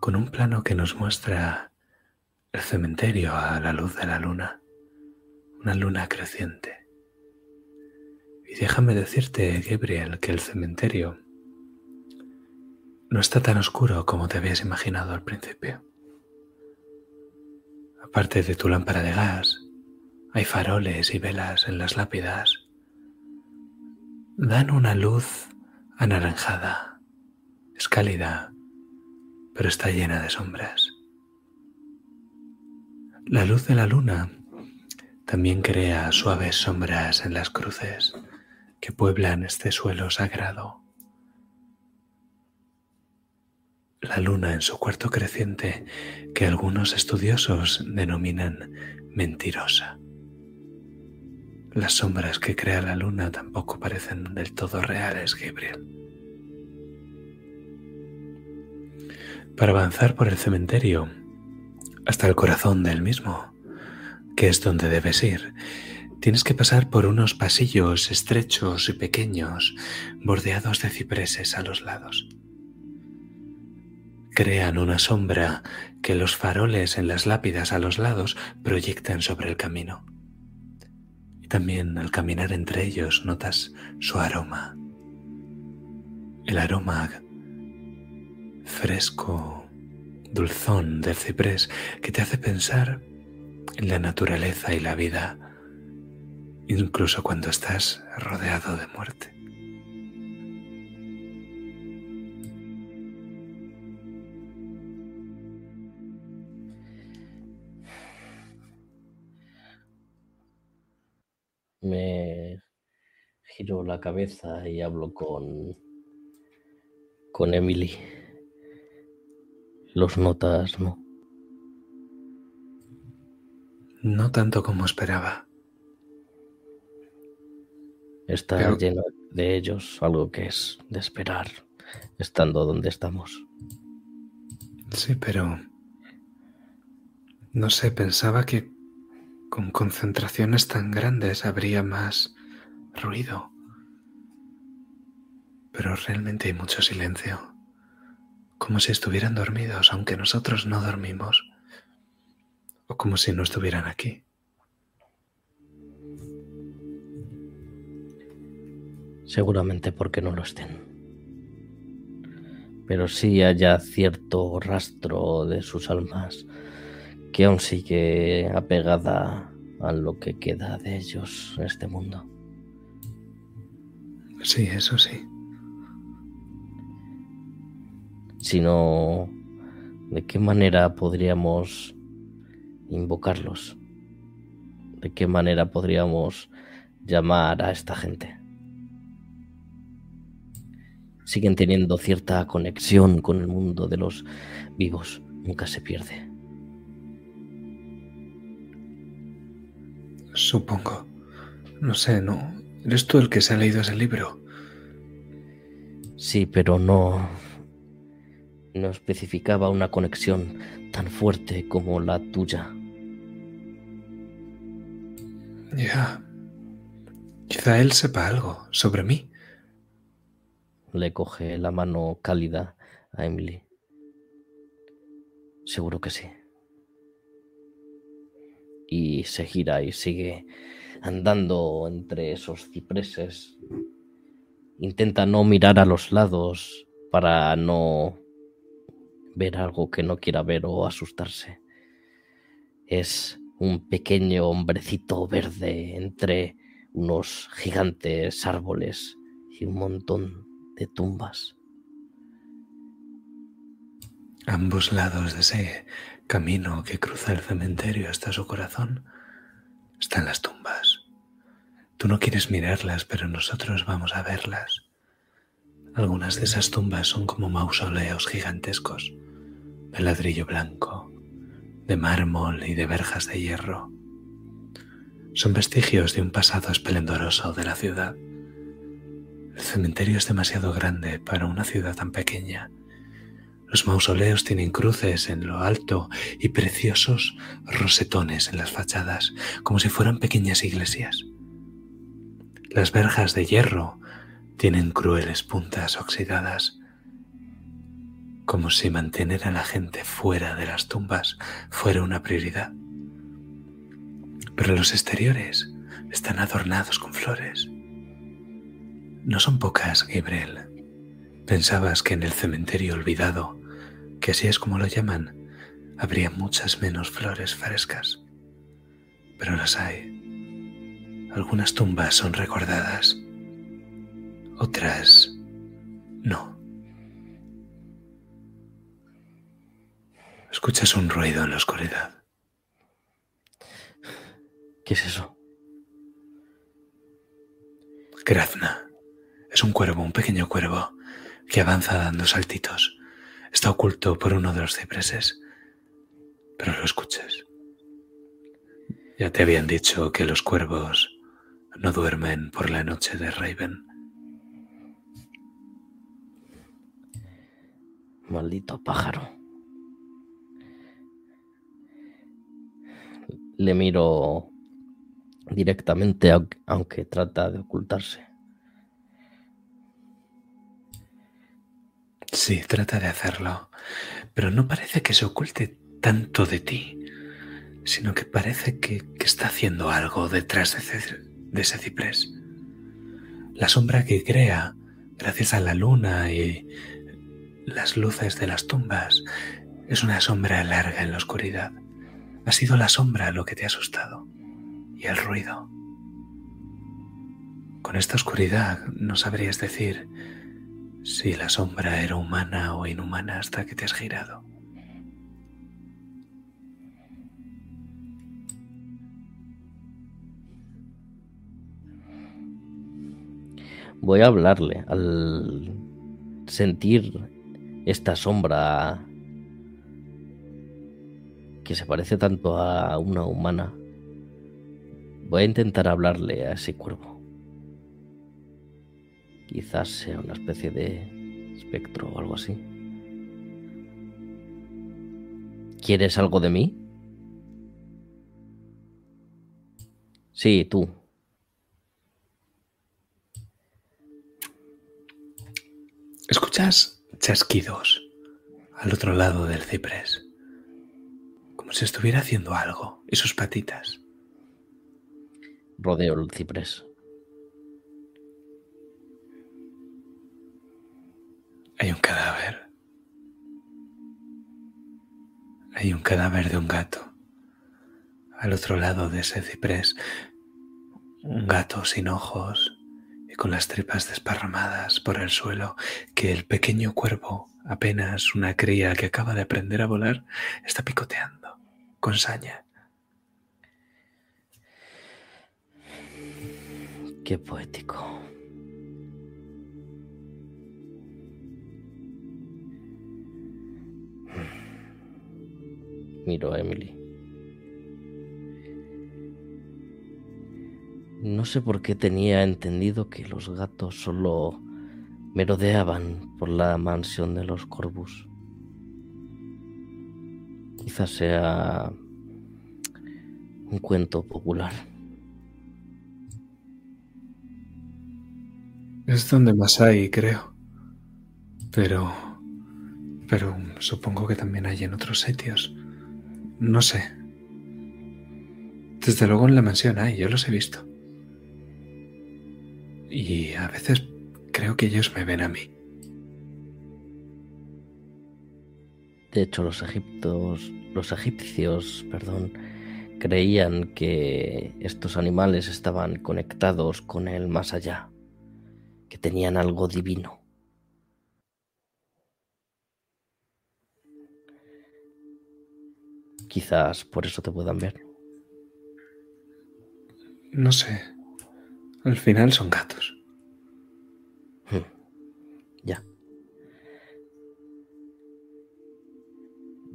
con un plano que nos muestra el cementerio a la luz de la luna, una luna creciente. Y déjame decirte, Gabriel, que el cementerio no está tan oscuro como te habías imaginado al principio. Aparte de tu lámpara de gas, hay faroles y velas en las lápidas. Dan una luz anaranjada. Es cálida, pero está llena de sombras. La luz de la luna también crea suaves sombras en las cruces que pueblan este suelo sagrado. La luna en su cuarto creciente, que algunos estudiosos denominan mentirosa. Las sombras que crea la luna tampoco parecen del todo reales, Gabriel. Para avanzar por el cementerio hasta el corazón del mismo, que es donde debes ir, Tienes que pasar por unos pasillos estrechos y pequeños, bordeados de cipreses a los lados. Crean una sombra que los faroles en las lápidas a los lados proyectan sobre el camino. También al caminar entre ellos notas su aroma. El aroma fresco, dulzón del ciprés que te hace pensar en la naturaleza y la vida incluso cuando estás rodeado de muerte. Me giro la cabeza y hablo con con Emily. Los notas, ¿no? No tanto como esperaba. Está lleno de ellos, algo que es de esperar, estando donde estamos. Sí, pero... No sé, pensaba que con concentraciones tan grandes habría más ruido. Pero realmente hay mucho silencio, como si estuvieran dormidos, aunque nosotros no dormimos, o como si no estuvieran aquí. Seguramente porque no lo estén. Pero sí haya cierto rastro de sus almas que aún sigue apegada a lo que queda de ellos en este mundo. Sí, eso sí. Si no, ¿de qué manera podríamos invocarlos? ¿De qué manera podríamos llamar a esta gente? siguen teniendo cierta conexión con el mundo de los vivos. Nunca se pierde. Supongo. No sé, no. ¿Eres tú el que se ha leído ese libro? Sí, pero no. No especificaba una conexión tan fuerte como la tuya. Ya. Quizá él sepa algo sobre mí le coge la mano cálida a Emily. Seguro que sí. Y se gira y sigue andando entre esos cipreses. Intenta no mirar a los lados para no ver algo que no quiera ver o asustarse. Es un pequeño hombrecito verde entre unos gigantes árboles y un montón de tumbas. Ambos lados de ese camino que cruza el cementerio hasta su corazón están las tumbas. Tú no quieres mirarlas, pero nosotros vamos a verlas. Algunas de esas tumbas son como mausoleos gigantescos, de ladrillo blanco, de mármol y de verjas de hierro. Son vestigios de un pasado esplendoroso de la ciudad. El cementerio es demasiado grande para una ciudad tan pequeña. Los mausoleos tienen cruces en lo alto y preciosos rosetones en las fachadas, como si fueran pequeñas iglesias. Las verjas de hierro tienen crueles puntas oxidadas, como si mantener a la gente fuera de las tumbas fuera una prioridad. Pero los exteriores están adornados con flores. No son pocas, Gabriel. Pensabas que en el cementerio olvidado, que así es como lo llaman, habría muchas menos flores frescas. Pero las hay. Algunas tumbas son recordadas, otras no. Escuchas un ruido en la oscuridad. ¿Qué es eso? Grazna. Es un cuervo, un pequeño cuervo, que avanza dando saltitos. Está oculto por uno de los cipreses, pero lo escuchas. Ya te habían dicho que los cuervos no duermen por la noche de Raven. Maldito pájaro. Le miro directamente, aunque trata de ocultarse. Sí, trata de hacerlo, pero no parece que se oculte tanto de ti, sino que parece que, está haciendo algo detrás de, de ese ciprés. La sombra que crea, gracias a la luna y las luces de las tumbas, es una sombra larga en la oscuridad. Ha sido la sombra lo que te ha asustado y el ruido. Con esta oscuridad no sabrías decir si la sombra era humana o inhumana hasta que te has girado. Voy a hablarle al sentir esta sombra que se parece tanto a una humana. Voy a intentar hablarle a ese cuervo. Quizás sea una especie de espectro o algo así. ¿Quieres algo de mí? Sí, tú. Escuchas chasquidos al otro lado del ciprés, como si estuviera haciendo algo, y sus patitas. Rodeo el ciprés. Hay un cadáver. Hay un cadáver de un gato. Al otro lado de ese ciprés, un gato sin ojos y con las tripas desparramadas por el suelo que el pequeño cuervo, apenas una cría que acaba de aprender a volar, está picoteando con saña. Qué poético. Miro a Emily. No sé por qué tenía entendido que los gatos solo merodeaban por la mansión de los Corbus. Quizás sea un cuento popular. Es donde más hay, creo. Pero... Pero supongo que también hay en otros sitios. No sé. Desde luego en la mansión hay, yo los he visto. Y a veces creo que ellos me ven a mí. De hecho, los egiptos, los egipcios, perdón, creían que estos animales estaban conectados con el más allá, que tenían algo divino. Quizás por eso te puedan ver. No sé. Al final son gatos. Hmm. Ya.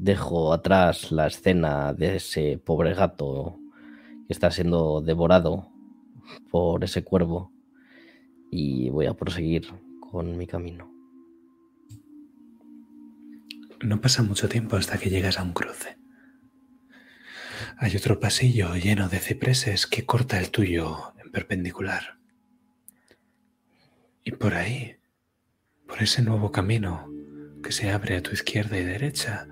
dejo atrás la escena de ese pobre gato que está siendo devorado por ese cuervo y voy a proseguir con mi camino. No pasa mucho tiempo hasta que llegas a un cruce. Hay otro pasillo lleno de cipreses que corta el tuyo en perpendicular. Y por ahí, por ese nuevo camino que se abre a tu izquierda y derecha,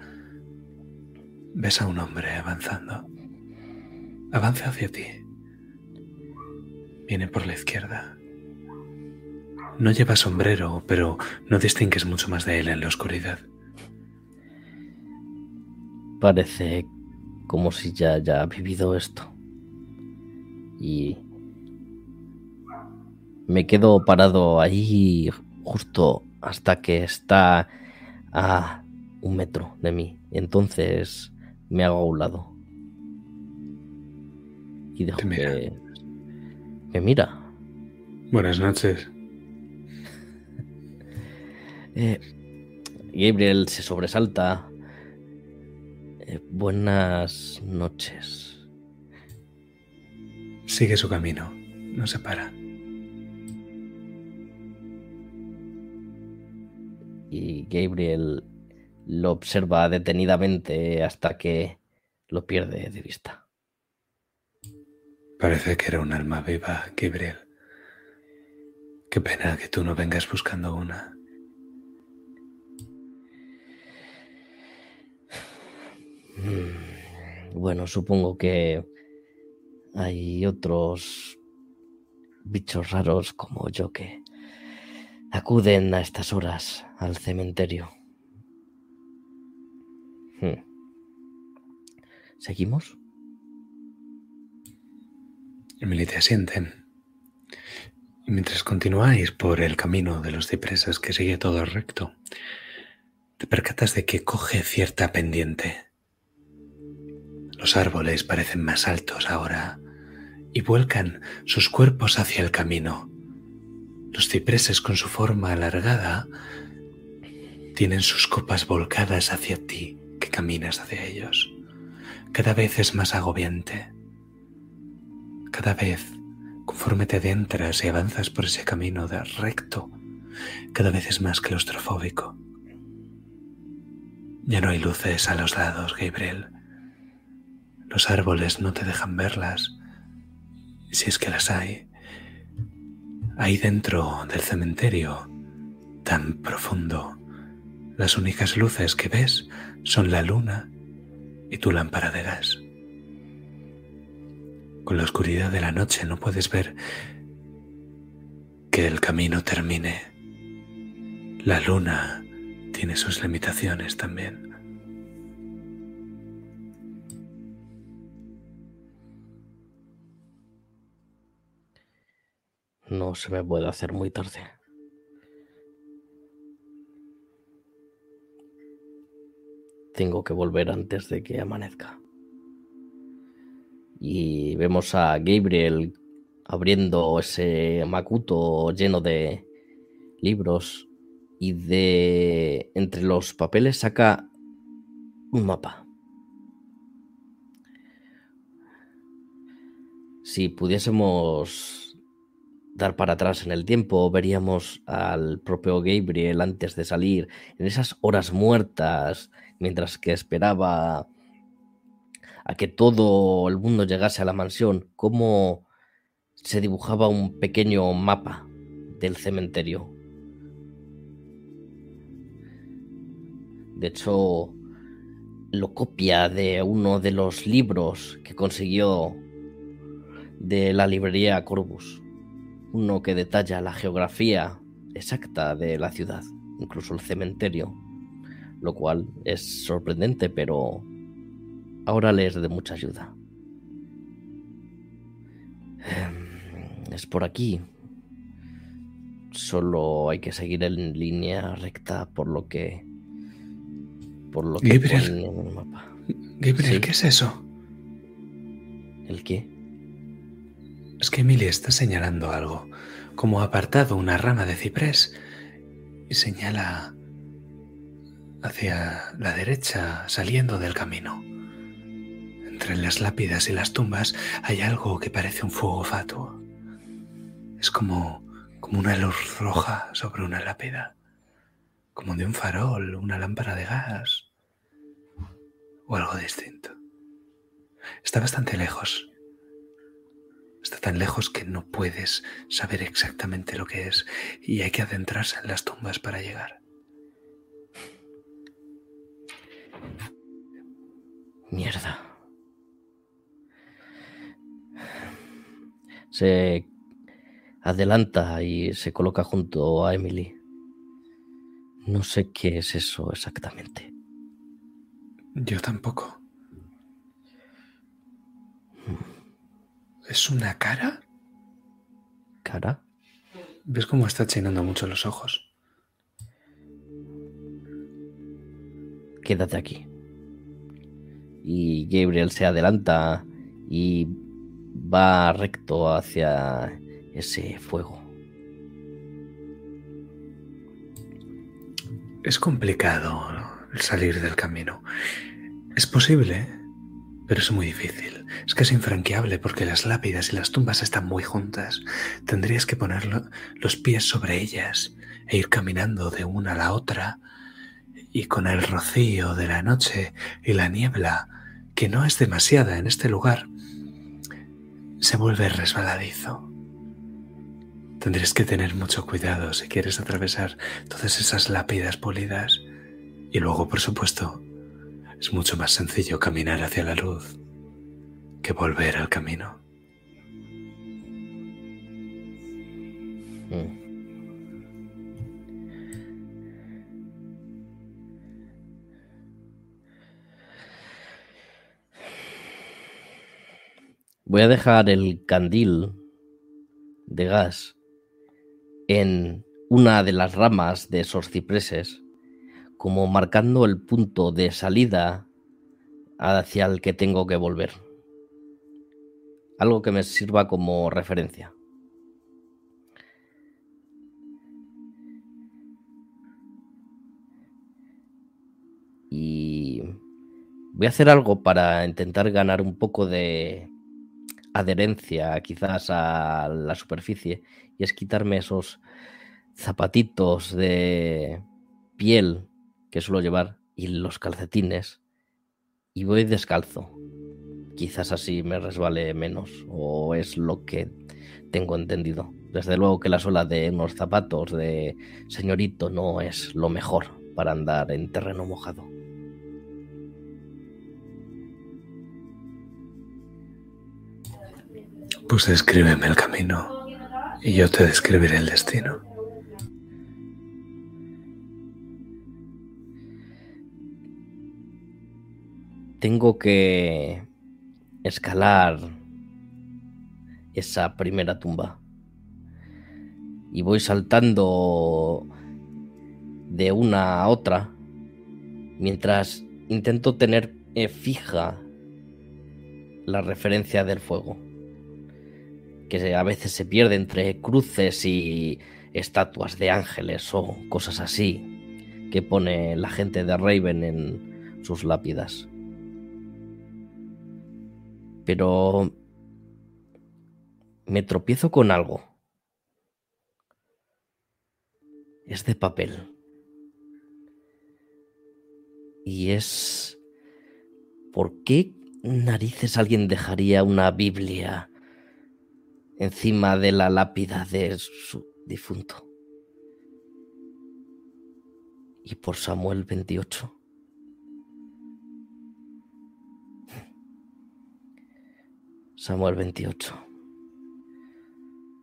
ves a un hombre avanzando. Avanza hacia ti. Viene por la izquierda. No lleva sombrero, pero no distingues mucho más de él en la oscuridad. Parece como si ya haya vivido esto. Y me quedo parado ahí justo hasta que está a un metro de mí. Entonces me hago a un lado. Y dejo que me mira. Buenas noches. [LAUGHS] Eh, Gabriel se sobresalta. Eh, buenas noches. Sigue su camino, no se para. Y Gabriel lo observa detenidamente hasta que lo pierde de vista. Parece que era un alma viva, Gabriel. Qué pena que tú no vengas buscando una. Bueno, supongo que hay otros bichos raros como yo que acuden a estas horas al cementerio. Hmm. ¿Seguimos? Emily te asienten. Y mientras continuáis por el camino de los cipreses que sigue todo recto, te percatas de que coge cierta pendiente. Los árboles parecen más altos ahora y vuelcan sus cuerpos hacia el camino. Los cipreses con su forma alargada tienen sus copas volcadas hacia ti que caminas hacia ellos. Cada vez es más agobiante. Cada vez, conforme te adentras y avanzas por ese camino de recto, cada vez es más claustrofóbico. Ya no hay luces a los lados, Gabriel. Los árboles no te dejan verlas, si es que las hay. Ahí dentro del cementerio, tan profundo, las únicas luces que ves son la luna y tu lámpara de gas. Con la oscuridad de la noche no puedes ver que el camino termine. La luna tiene sus limitaciones también. No se me puede hacer muy tarde. Tengo que volver antes de que amanezca. Y vemos a Gabriel abriendo ese macuto lleno de libros y de entre los papeles saca un mapa. Si pudiésemos dar para atrás en el tiempo, veríamos al propio Gabriel antes de salir, en esas horas muertas, mientras que esperaba a que todo el mundo llegase a la mansión, cómo se dibujaba un pequeño mapa del cementerio. De hecho, lo copia de uno de los libros que consiguió de la librería Corbus uno que detalla la geografía exacta de la ciudad, incluso el cementerio, lo cual es sorprendente, pero ahora le es de mucha ayuda. Em, es por aquí. Solo hay que seguir en línea recta por lo que por lo que en el mapa. Gabriel, ¿qué es eso? ¿El qué? Es que Emily está señalando algo, como apartado una rama de ciprés, y señala hacia la derecha, saliendo del camino. Entre las lápidas y las tumbas hay algo que parece un fuego fatuo. Es como, como una luz roja sobre una lápida, como de un farol, una lámpara de gas o algo distinto. Está bastante lejos. Está tan lejos que no puedes saber exactamente lo que es y hay que adentrarse en las tumbas para llegar. Mierda. Se adelanta y se coloca junto a Emily. No sé qué es eso exactamente. Yo tampoco. ¿Es una cara? ¿Cara? ¿Ves cómo está chinando mucho los ojos? Quédate aquí. Y Gabriel se adelanta y va recto hacia ese fuego. Es complicado el salir del camino. Es posible, pero es muy difícil. Es casi infranqueable porque las lápidas y las tumbas están muy juntas. Tendrías que poner los pies sobre ellas e ir caminando de una a la otra y con el rocío de la noche y la niebla, que no es demasiada en este lugar, se vuelve resbaladizo. Tendrías que tener mucho cuidado si quieres atravesar todas esas lápidas polidas. Y luego, por supuesto, es mucho más sencillo caminar hacia la luz que volver al camino. Mm. Voy a dejar el candil de gas en una de las ramas de esos cipreses, como marcando el punto de salida hacia el que tengo que volver. Algo que me sirva como referencia. Y voy a hacer algo para intentar ganar un poco de adherencia quizás a la superficie y es quitarme esos zapatitos de piel que suelo llevar y los calcetines y voy descalzo. Quizás así me resbale menos o es lo que tengo entendido. Desde luego que la suela de unos zapatos de señorito no es lo mejor para andar en terreno mojado. Pues descríbeme el camino y yo te describiré el destino. Tengo que escalar esa primera tumba. Y voy saltando de una a otra mientras intento tener eh, fija la referencia del fuego que a veces se pierde entre cruces y estatuas de ángeles o cosas así que pone la gente de Raven en sus lápidas. Pero me tropiezo con algo. Es de papel. Y es... ¿Por qué narices alguien dejaría una Biblia encima de la lápida de su difunto. Y por Samuel 28. Samuel 28.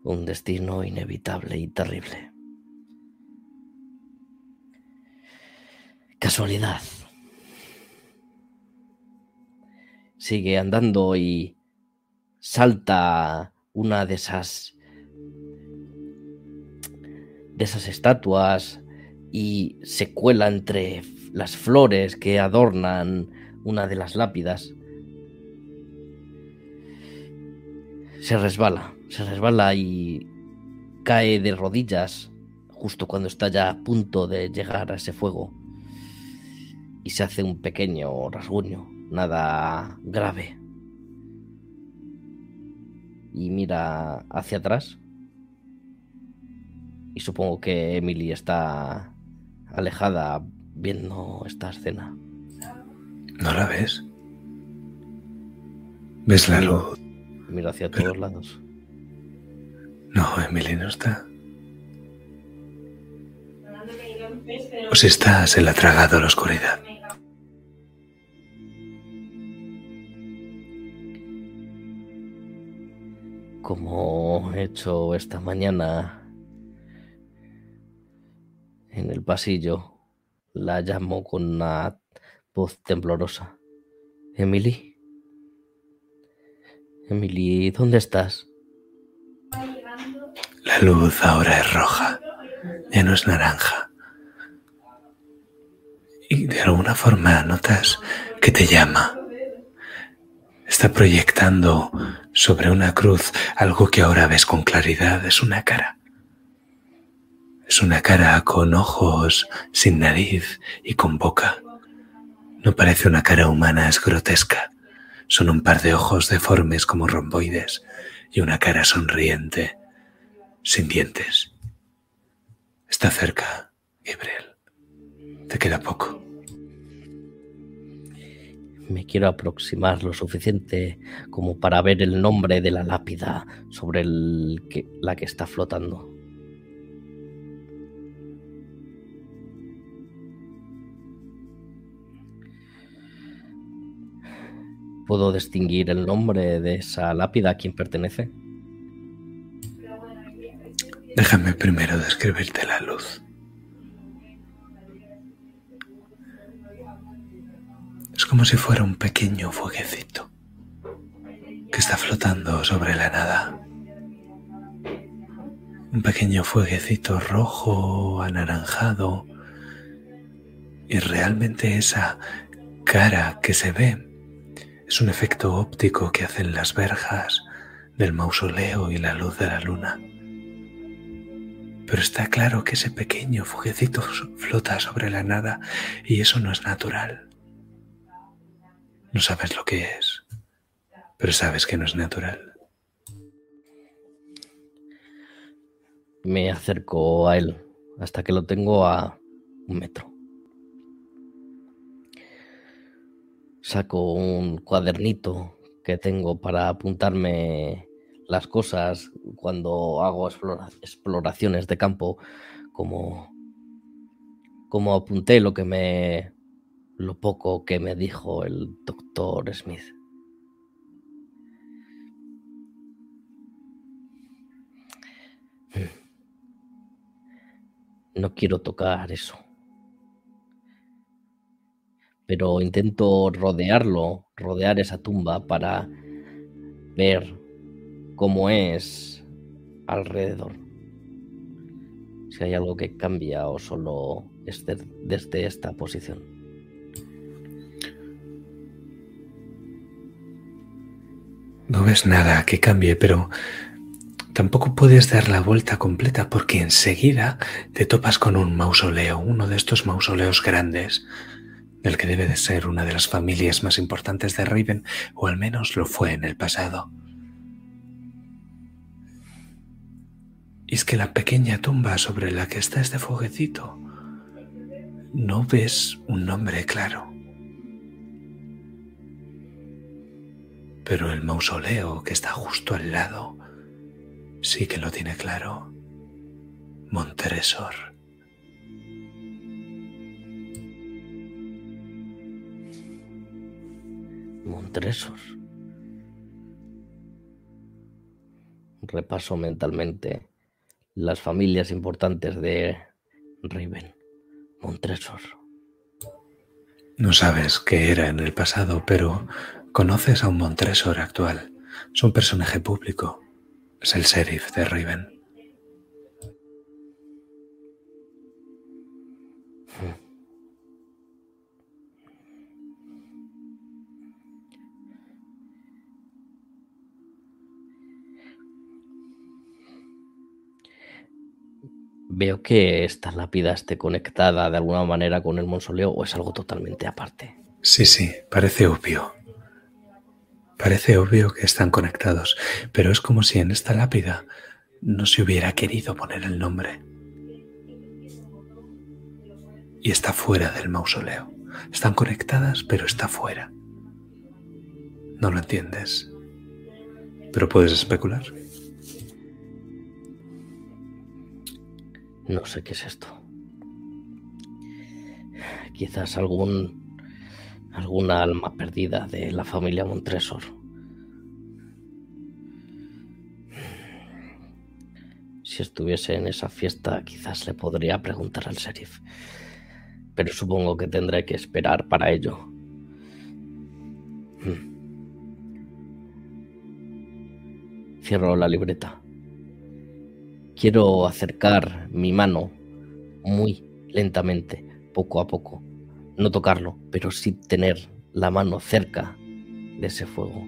Un destino inevitable y terrible. Casualidad. Sigue andando y salta una de esas de esas estatuas y se cuela entre las flores que adornan una de las lápidas. Se resbala, se resbala y cae de rodillas justo cuando está ya a punto de llegar a ese fuego. y se hace un pequeño rasguño, nada grave. Y mira hacia atrás. Y supongo que Emily está alejada viendo esta escena. ¿No la ves? ¿Ves la luz? Miro hacia todos lados. No, Emily no está. ¿O si está, se la ha tragado la oscuridad? Como he hecho esta mañana en el pasillo, la llamo con una voz temblorosa. Emily. Emily, ¿dónde estás? La luz ahora es roja, ya no es naranja. Y de alguna forma notas que te llama. Está proyectando sobre una cruz algo que ahora ves con claridad. Es una cara. Es una cara con ojos, sin nariz y con boca. No parece una cara humana, es grotesca. Son un par de ojos deformes como romboides y una cara sonriente, sin dientes. Está cerca, Gabriel. Te queda poco. Me quiero aproximar lo suficiente como para ver el nombre de la lápida sobre la que está flotando. ¿Puedo distinguir el nombre de esa lápida a quien pertenece? Déjame primero describirte la luz. Es como si fuera un pequeño fueguecito que está flotando sobre la nada. Un pequeño fueguecito rojo, anaranjado. Y realmente esa cara que se ve es un efecto óptico que hacen las verjas del mausoleo y la luz de la luna. Pero está claro que ese pequeño fueguecito flota sobre la nada y eso no es natural. No sabes lo que es, pero sabes que no es natural. Me acerco a él hasta que lo tengo a un metro. Saco un cuadernito que tengo para apuntarme las cosas cuando hago exploraciones de campo, como, como apunté lo que me lo poco que me dijo el doctor Smith. No quiero tocar eso. Pero intento rodearlo, rodear esa tumba para ver cómo es alrededor. Si hay algo que cambia o solo es desde esta posición. No ves nada que cambie, pero tampoco puedes dar la vuelta completa porque enseguida te topas con un mausoleo, uno de estos mausoleos grandes, del que debe de ser una de las familias más importantes de Raven, o al menos lo fue en el pasado. Y es que la pequeña tumba sobre la que está este foguecito, no ves un nombre claro. pero el mausoleo que está justo al lado sí que lo tiene claro. Montresor. Montresor. Repaso mentalmente las familias importantes de Riven. Montresor. No sabes qué era en el pasado, pero Conoces a un Montresor actual. Es un personaje público. Es el sheriff de Riven. Veo que esta lápida esté conectada de alguna manera con el mausoleo o es algo totalmente aparte. Sí, sí, parece obvio. Parece obvio que están conectados, pero es como si en esta lápida no se hubiera querido poner el nombre. Y está fuera del mausoleo. Están conectadas, pero está fuera. No lo entiendes. Pero puedes especular. No sé qué es esto. Quizás algún alguna alma perdida de la familia Montresor. Si estuviese en esa fiesta, quizás le podría preguntar al sheriff. Pero supongo que tendré que esperar para ello. Hmm. Cierro la libreta. Quiero acercar mi mano muy lentamente, poco a poco. No tocarlo, pero sí tener la mano cerca de ese fuego.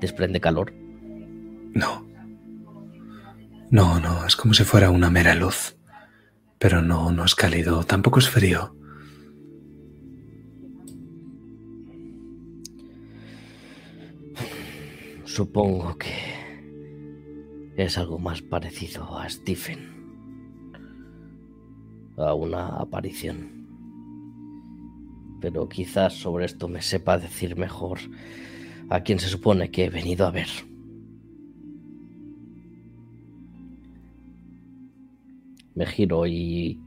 ¿Desprende calor? No. No, no, es como si fuera una mera luz. Pero no, no es cálido, tampoco es frío. Supongo que es algo más parecido a Stephen. A una aparición. Pero quizás sobre esto me sepa decir mejor a quien se supone que he venido a ver. Me giro y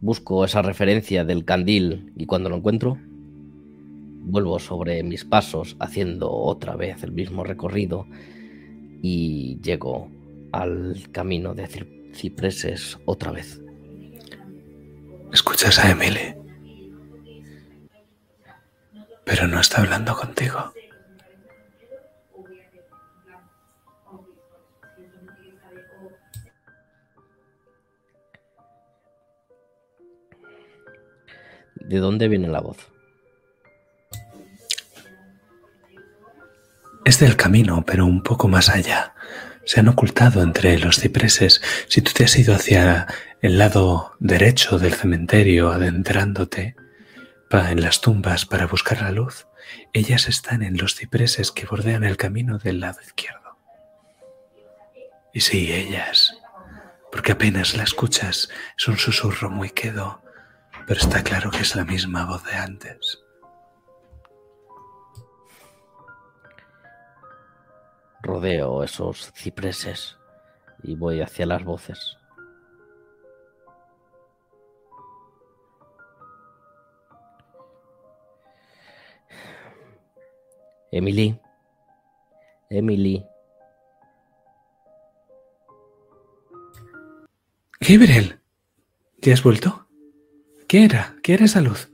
busco esa referencia del candil y cuando lo encuentro, vuelvo sobre mis pasos haciendo otra vez el mismo recorrido y llego al camino de cipreses otra vez. Escuchas a Emily, pero no está hablando contigo. ¿De dónde viene la voz? Es del camino, pero un poco más allá. Se han ocultado entre los cipreses. Si tú te has ido hacia el lado derecho del cementerio, adentrándote en las tumbas para buscar la luz, ellas están en los cipreses que bordean el camino del lado izquierdo. Y sí, ellas, porque apenas la escuchas, es un susurro muy quedo, pero está claro que es la misma voz de antes. Rodeo esos cipreses y voy hacia las voces. Emily. Emily. Gabriel, ¿te has vuelto? ¿Qué era? ¿Qué era esa luz?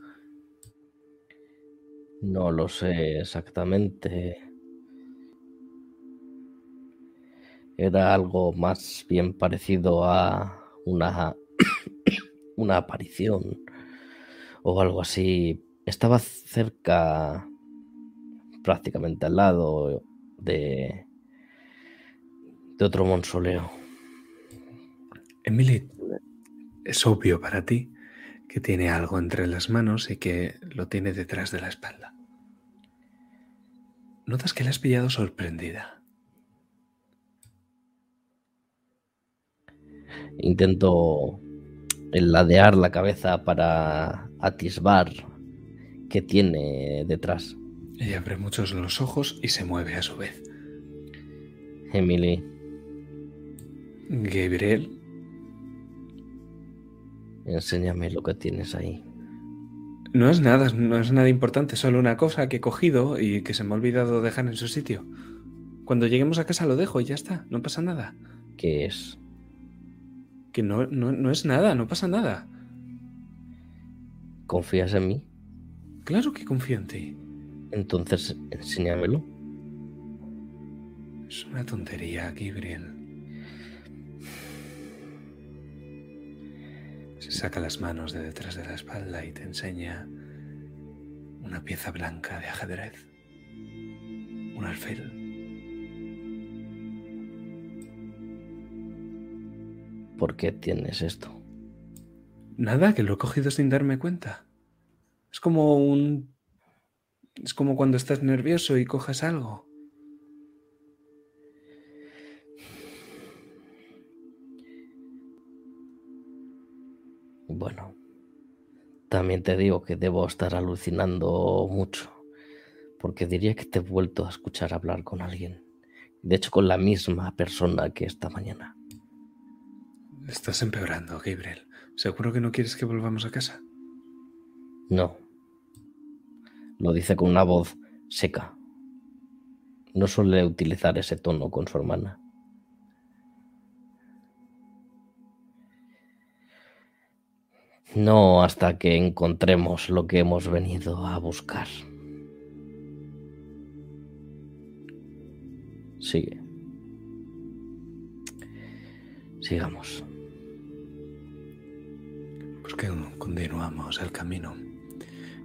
No lo sé exactamente. Era algo más bien parecido a una, [COUGHS] una aparición o algo así. Estaba cerca, prácticamente al lado de, de otro monsoleo. Emily, es obvio para ti que tiene algo entre las manos y que lo tiene detrás de la espalda. Notas que le has pillado sorprendida. Intento ladear la cabeza para atisbar qué tiene detrás. Ella abre muchos los ojos y se mueve a su vez. Emily. Gabriel. Enséñame lo que tienes ahí. No es nada, no es nada importante, solo una cosa que he cogido y que se me ha olvidado dejar en su sitio. Cuando lleguemos a casa lo dejo y ya está, no pasa nada. ¿Qué es? Que no, no, es nada, no pasa nada. ¿Confías en mí? Claro que confío en ti. Entonces, enséñamelo. Es una tontería, Gabriel. Se saca las manos de detrás de la espalda y te enseña una pieza blanca de ajedrez. Un alfil. ¿Por qué tienes esto? Nada, que lo he cogido sin darme cuenta. Es como un... Es como cuando estás nervioso y coges algo. Bueno, también te digo que debo estar alucinando mucho, porque diría que te he vuelto a escuchar hablar con alguien. De hecho, con la misma persona que esta mañana. Estás empeorando, Gabriel. ¿Seguro que no quieres que volvamos a casa? No. Lo dice con una voz seca. No suele utilizar ese tono con su hermana. No hasta que encontremos lo que hemos venido a buscar. Sigue. Sigamos porque continuamos el camino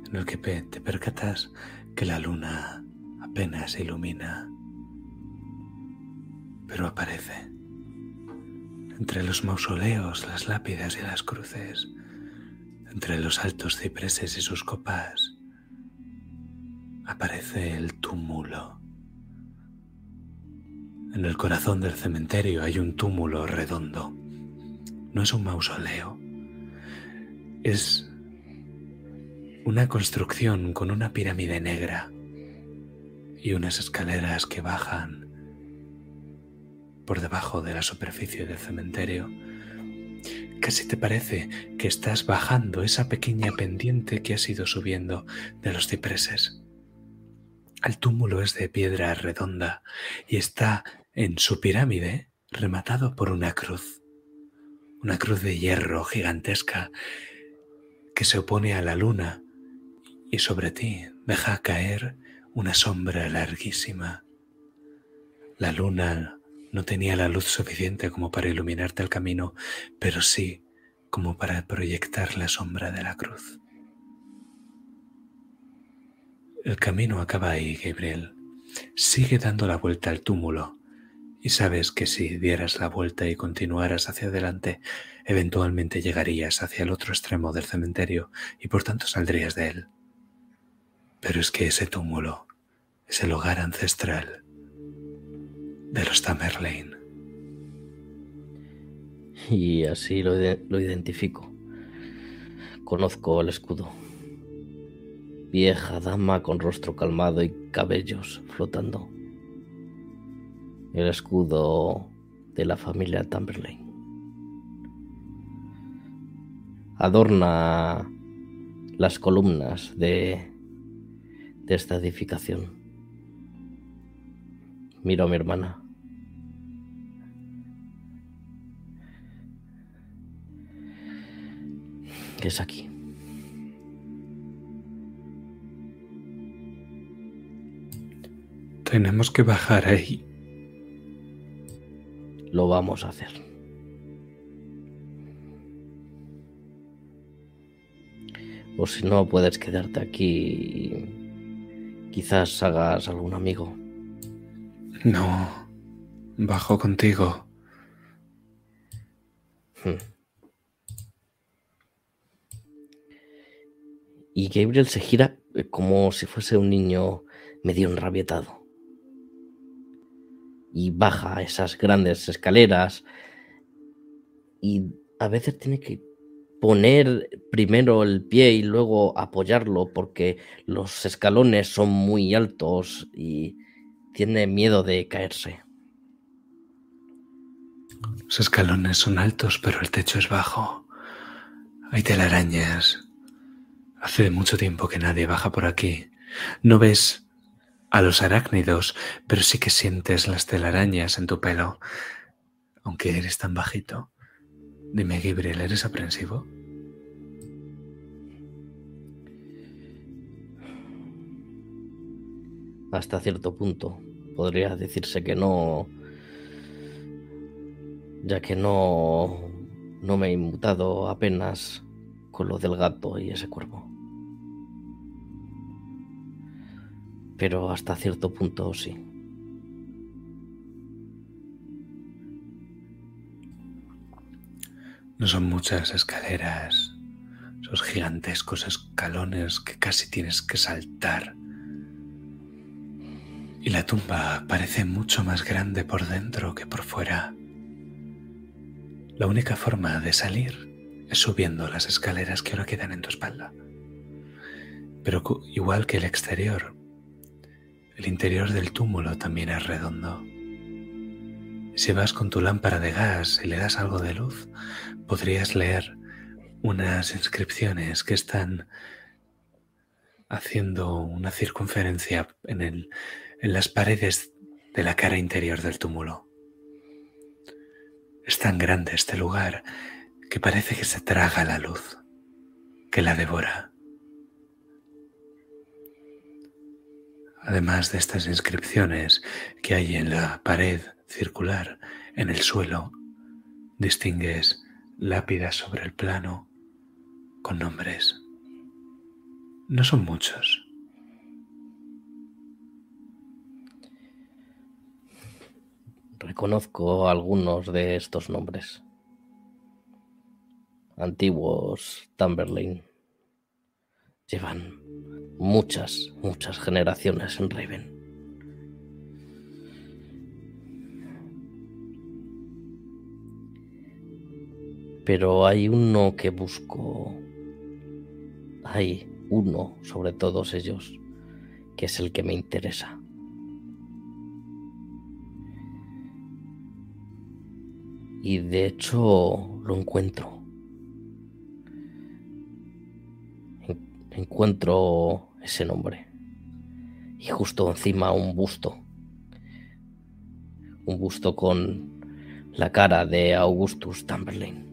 en el que te percatas que la luna apenas ilumina, pero aparece. Entre los mausoleos, las lápidas y las cruces, entre los altos cipreses y sus copas, aparece el túmulo. En el corazón del cementerio hay un túmulo redondo. No es un mausoleo, es una construcción con una pirámide negra y unas escaleras que bajan por debajo de la superficie del cementerio. Casi te parece que estás bajando esa pequeña pendiente que has ido subiendo de los cipreses. El túmulo es de piedra redonda y está en su pirámide rematado por una cruz, una cruz de hierro gigantesca que se opone a la luna y sobre ti deja caer una sombra larguísima. La luna no tenía la luz suficiente como para iluminarte el camino, pero sí como para proyectar la sombra de la cruz. El camino acaba ahí, Gabriel. Sigue dando la vuelta al túmulo y sabes que si dieras la vuelta y continuaras hacia adelante, eventualmente llegarías hacia el otro extremo del cementerio y por tanto saldrías de él. Pero es que ese túmulo es el hogar ancestral de los Tamerlane. Y así lo, identifico. Conozco el escudo. Vieja dama con rostro calmado y cabellos flotando el escudo de la familia Tamberlane. Adorna las columnas de, de esta edificación. Miro a mi hermana. ¿Qué es aquí? Tenemos que bajar ahí lo vamos a hacer. O si no, puedes quedarte aquí. Quizás hagas algún amigo. No, bajo contigo. Hmm. Y Gabriel se gira como si fuese un niño medio enrabietado y baja esas grandes escaleras y a veces tiene que poner primero el pie y luego apoyarlo porque los escalones son muy altos y tiene miedo de caerse. Los escalones son altos, pero el techo es bajo. Hay telarañas. Hace mucho tiempo que nadie baja por aquí. ¿No ves a los arácnidos, pero sí que sientes las telarañas en tu pelo, aunque eres tan bajito. Dime, Gabriel, ¿eres aprensivo? Hasta cierto punto. Podría decirse que no, ya que no, no me he inmutado apenas con lo del gato y ese cuervo. pero hasta cierto punto sí. No son muchas escaleras, esos gigantescos escalones que casi tienes que saltar. Y la tumba parece mucho más grande por dentro que por fuera. La única forma de salir es subiendo las escaleras que ahora quedan en tu espalda. Pero igual que el exterior, el interior del túmulo también es redondo. Si vas con tu lámpara de gas y le das algo de luz, podrías leer unas inscripciones que están haciendo una circunferencia en, el, en las paredes de la cara interior del túmulo. Es tan grande este lugar que parece que se traga la luz, que la devora. Además de estas inscripciones que hay en la pared circular, en el suelo, distingues lápidas sobre el plano con nombres. No son muchos. Reconozco algunos de estos nombres. Antiguos Tamberlane. Llevan muchas, muchas generaciones en Raven. Pero hay uno que busco. Hay uno sobre todos ellos que es el que me interesa. Y de hecho lo encuentro. Encuentro ese nombre. Y justo encima un busto. Un busto con la cara de Augustus Tamberlane.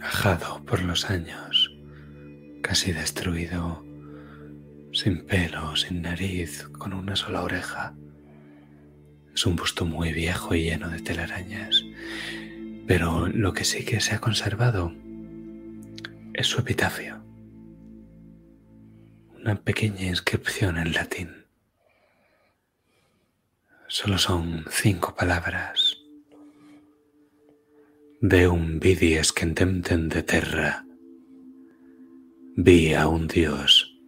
Ajado por los años, casi destruido, sin pelo, sin nariz, con una sola oreja. Es un busto muy viejo y lleno de telarañas, pero lo que sí que se ha conservado es su epitafio. Una pequeña inscripción en latín. Solo son cinco palabras. Deum vidi escentemtem de terra. Vi a un Dios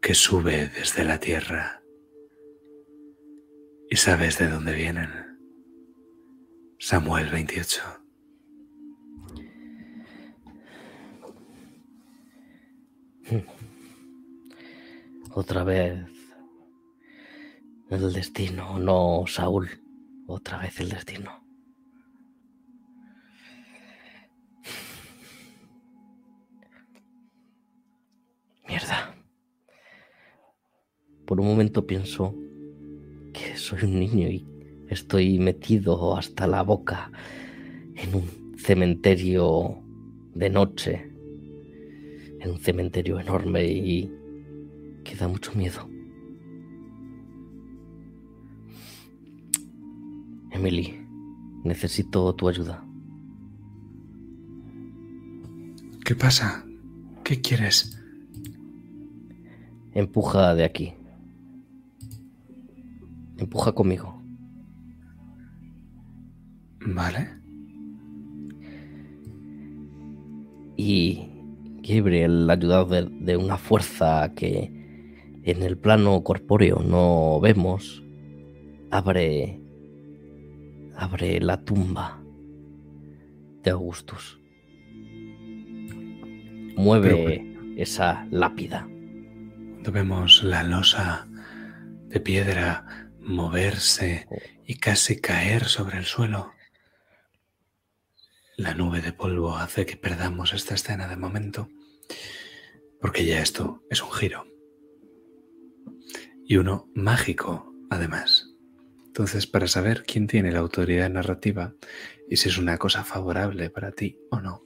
que sube desde la tierra. ¿Y sabes de dónde vienen? Samuel 28. Otra vez el destino, no Saúl. Otra vez el destino. Mierda. Por un momento pienso que soy un niño y estoy metido hasta la boca en un cementerio de noche en un cementerio enorme y que da mucho miedo. Emily, necesito tu ayuda. ¿Qué pasa? ¿Qué quieres? Empuja de aquí. Empuja conmigo. Vale. Y Gabriel, ayudado de, una fuerza que en el plano corpóreo no vemos, abre, abre la tumba de Augustus. Mueve esa lápida. Vemos la losa de piedra moverse y casi caer sobre el suelo, la nube de polvo hace que perdamos esta escena de momento porque ya esto es un giro. Y uno mágico, además. Entonces, para saber quién tiene la autoridad narrativa y si es una cosa favorable para ti o no,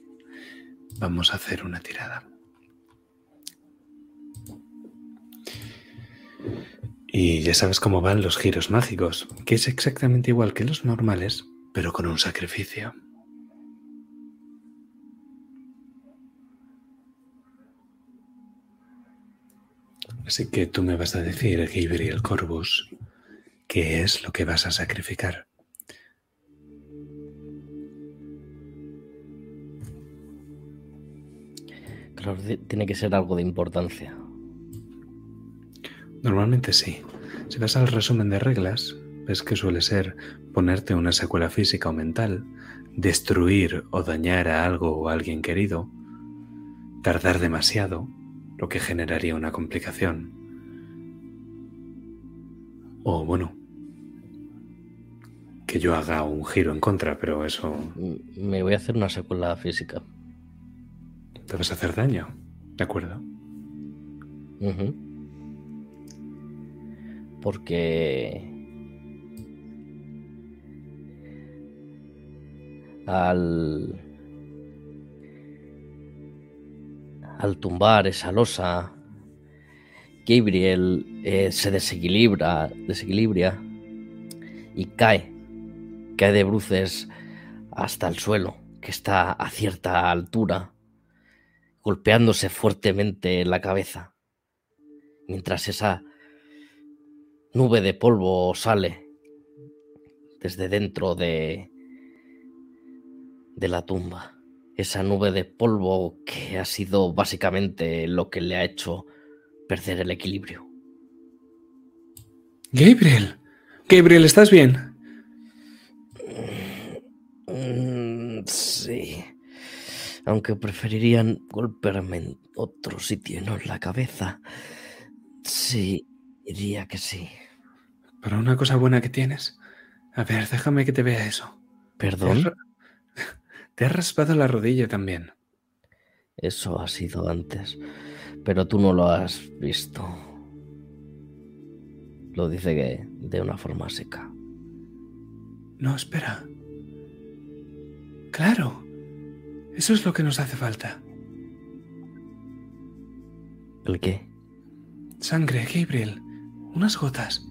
vamos a hacer una tirada. Y ya sabes cómo van los giros mágicos, que es exactamente igual que los normales, pero con un sacrificio. Así que tú me vas a decir, Giver y Corvus, qué es lo que vas a sacrificar. Claro, tiene que ser algo de importancia. Normalmente sí. Si vas al resumen de reglas, ves que suele ser ponerte una secuela física o mental, destruir o dañar a algo o a alguien querido, tardar demasiado, lo que generaría una complicación. O bueno, que yo haga un giro en contra, pero eso... Me voy a hacer una secuela física. Te vas a hacer daño, ¿de acuerdo? Porque al tumbar esa losa, Gabriel eh, se desequilibra, desequilibra y cae, cae de bruces hasta el suelo, que está a cierta altura, golpeándose fuertemente en la cabeza, mientras esa nube de polvo sale desde dentro de, de la tumba. Esa nube de polvo que ha sido básicamente lo que le ha hecho perder el equilibrio. Gabriel, Gabriel, ¿estás bien? Mm, sí. Aunque preferirían golpearme en otro sitio y no en la cabeza. Sí, diría que sí. Pero una cosa buena que tienes. A ver, déjame que te vea eso. ¿Perdón? Te has raspado la rodilla también. Eso ha sido antes, pero tú no lo has visto. Lo dice que de una forma seca. No, espera. Claro. Eso es lo que nos hace falta. ¿El qué? Sangre, Gabriel. Unas gotas.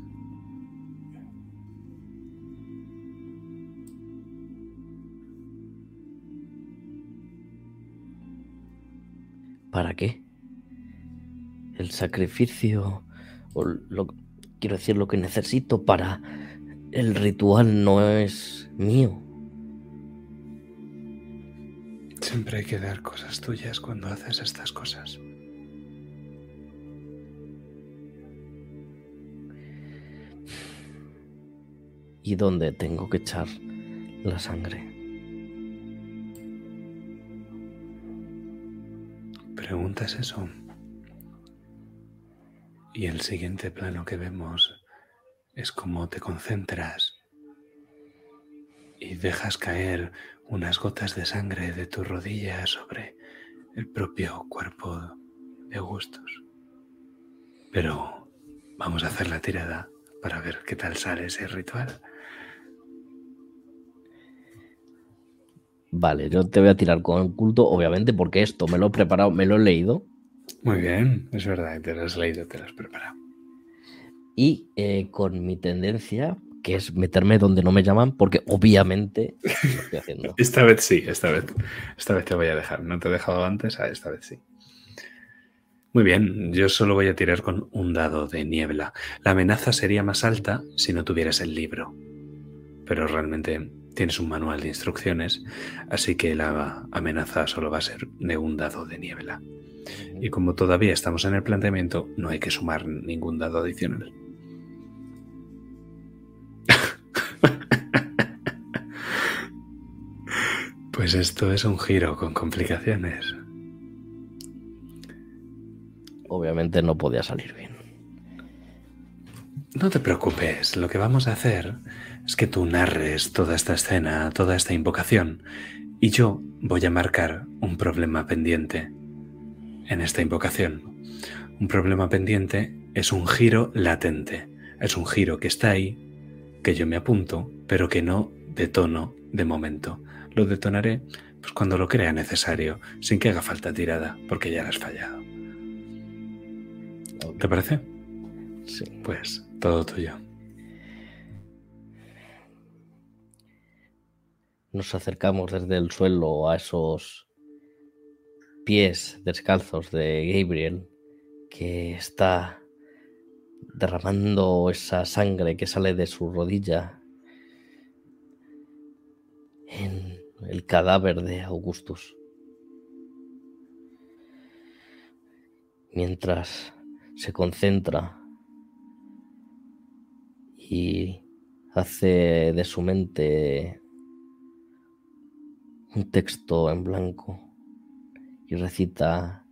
¿Para qué? El sacrificio, o lo, quiero decir, lo que necesito para el ritual no es mío. Siempre hay que dar cosas tuyas cuando haces estas cosas. ¿Y dónde tengo que echar la sangre? Preguntas eso. Y el siguiente plano que vemos es cómo te concentras y dejas caer unas gotas de sangre de tu rodilla sobre el propio cuerpo de Augustus. Pero vamos a hacer la tirada para ver qué tal sale ese ritual. Vale, yo te voy a tirar con el culto, obviamente, porque esto me lo he preparado, me lo he leído. Muy bien, es verdad, te lo has leído, te lo has preparado. Y eh, con mi tendencia, que es meterme donde no me llaman, porque obviamente lo estoy haciendo. [LAUGHS] esta vez sí, esta vez, esta vez te voy a dejar. No te he dejado antes, ah, esta vez sí. Muy bien, yo solo voy a tirar con un dado de niebla. La amenaza sería más alta si no tuvieras el libro. Pero realmente Tienes un manual de instrucciones, así que la amenaza solo va a ser de un dado de niebla. Y como todavía estamos en el planteamiento, no hay que sumar ningún dado adicional. [LAUGHS] Pues esto es un giro con complicaciones. Obviamente no podía salir bien. No te preocupes, lo que vamos a hacer es que tú narres toda esta escena, toda esta invocación, y yo voy a marcar un problema pendiente en esta invocación. Un problema pendiente es un giro latente, es un giro que está ahí, que yo me apunto, pero que no detono de momento. Lo detonaré pues, cuando lo crea necesario, sin que haga falta tirada, porque ya la has fallado. ¿Te parece? Sí. Pues todo tuyo. Nos acercamos desde el suelo a esos pies descalzos de Gabriel que está derramando esa sangre que sale de su rodilla en el cadáver de Augustus. mientras se concentra y hace de su mente un texto en blanco y recita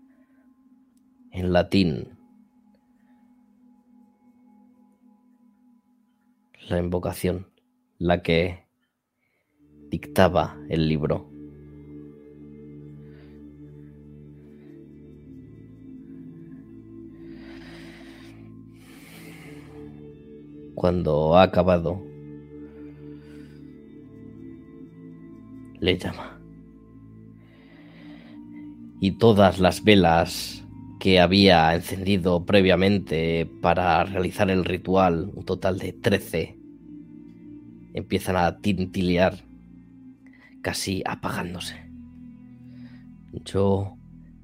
en latín la invocación, la que dictaba el libro. Cuando ha acabado, le llama. Y todas las velas que había encendido previamente para realizar el ritual, un total de 13, empiezan a tintilear, casi apagándose. Yo,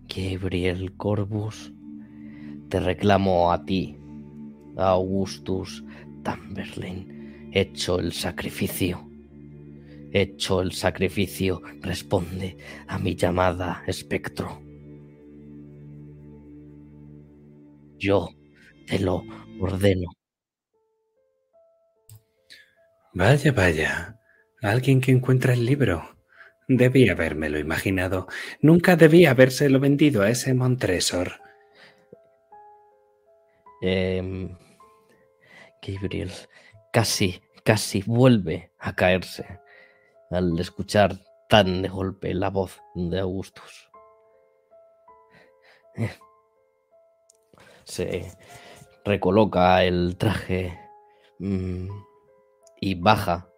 Gabriel Corbus, te reclamo a ti, Augustus Tamberlin, hecho el sacrificio. Hecho el sacrificio, responde a mi llamada, espectro. Yo te lo ordeno. Vaya, vaya. Alguien que encuentra el libro. Debía habérmelo imaginado. Nunca debía habérselo vendido a ese Montresor. Eh, Gabriel casi, casi vuelve a caerse al escuchar tan de golpe la voz de Augustus. [LAUGHS] Se recoloca el traje mm, y baja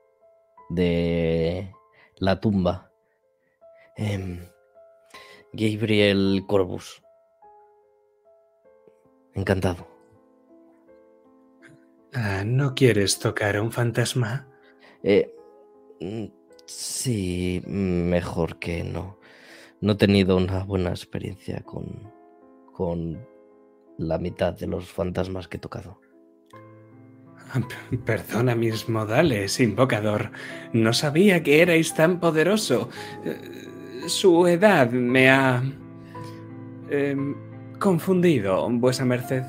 de la tumba. Em, Gabriel Corbus. Encantado. Ah, ¿No quieres tocar a un fantasma? Eh, sí, mejor que no. No he tenido una buena experiencia con, con la mitad de los fantasmas que he tocado. [LAUGHS] Perdona mis modales, invocador. No sabía que erais tan poderoso. Eh, su edad me ha... Em, confundido, vuesa merced.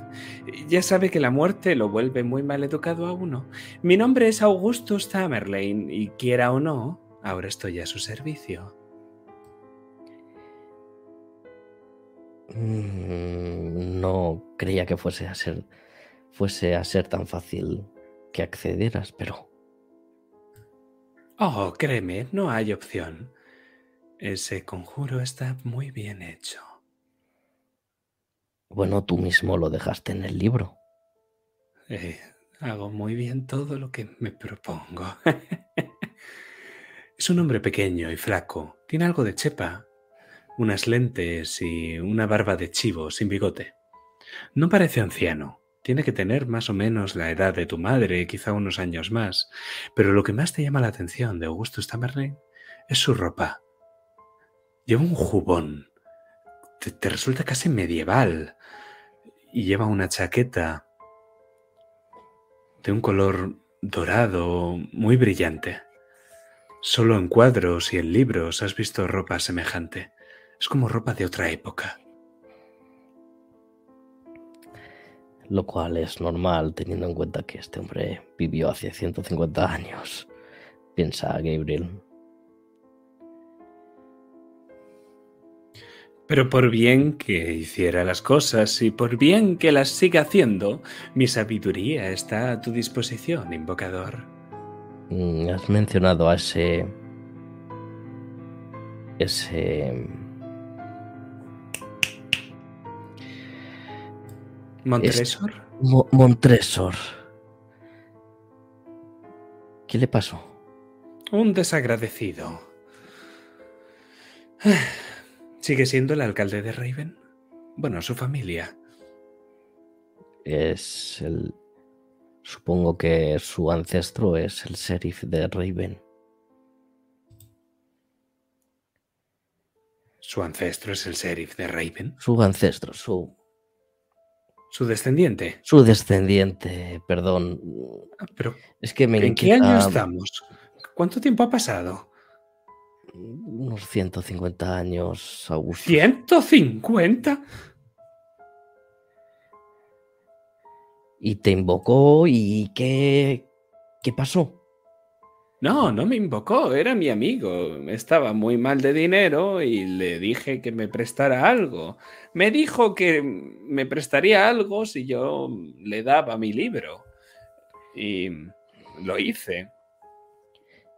Ya sabe que la muerte lo vuelve muy mal educado a uno. Mi nombre es Augustus Tamerlane y quiera o no, ahora estoy a su servicio. Mm, no creía que fuese a ser fuese a ser tan fácil que accederas, pero Oh, créeme, no hay opción. Ese conjuro está muy bien hecho. Bueno, tú mismo lo dejaste en el libro. Eh, hago muy bien todo lo que me propongo. [LAUGHS] es un hombre pequeño y flaco. Tiene algo de chepa, unas lentes y una barba de chivo sin bigote. No parece anciano. Tiene que tener más o menos la edad de tu madre, quizá unos años más. Pero lo que más te llama la atención de Augusto Tamerlane es su ropa. Lleva un jubón. Te resulta casi medieval. Y lleva una chaqueta de un color dorado muy brillante. Solo en cuadros y en libros has visto ropa semejante. Es como ropa de otra época. Lo cual es normal teniendo en cuenta que este hombre vivió hace 150 años, piensa Gabriel. Pero por bien que hiciera las cosas y por bien que las siga haciendo, mi sabiduría está a tu disposición, invocador. Mm, Has mencionado a ese... ese... ¿Montresor? Mo- Montresor. ¿Qué le pasó? Un desagradecido. [SIGHS] ¿Sigue siendo el alcalde de Raven? Bueno, su familia. Es el... Supongo que su ancestro es el sheriff de Raven. Su ancestro es el sheriff de Raven. Su ancestro, su, Su descendiente. su descendiente, perdón. Ah, Pero, Es que me ¿en qué año estamos? ¿Cuánto tiempo ha pasado? unos 150 años, Augusto. ¿150? Y te invocó y ¿qué, qué pasó? No, no me invocó, era mi amigo. Estaba muy mal de dinero y le dije que me prestara algo. Me dijo que me prestaría algo si yo le daba mi libro. Y lo hice.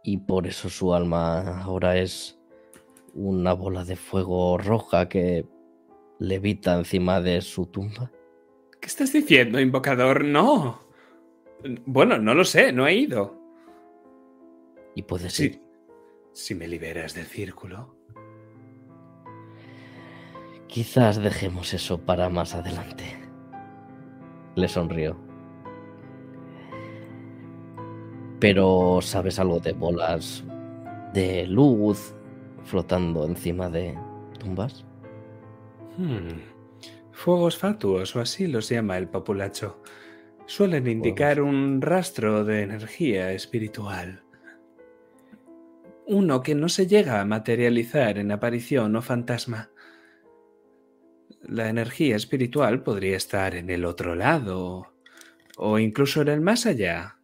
Y por eso su alma ahora es una bola de fuego roja que levita encima de su tumba. ¿Qué estás diciendo, invocador? No. Bueno, no lo sé, no he ido. Y puede ser. Si me liberas del círculo. Quizás dejemos eso para más adelante. Le sonrió. Pero ¿sabes algo de bolas de luz flotando encima de tumbas? Hmm. Fuegos fatuos, o así los llama el populacho. Suelen indicar un rastro de energía espiritual. Uno que no se llega a materializar en aparición o fantasma. La energía espiritual podría estar en el otro lado o incluso en el más allá.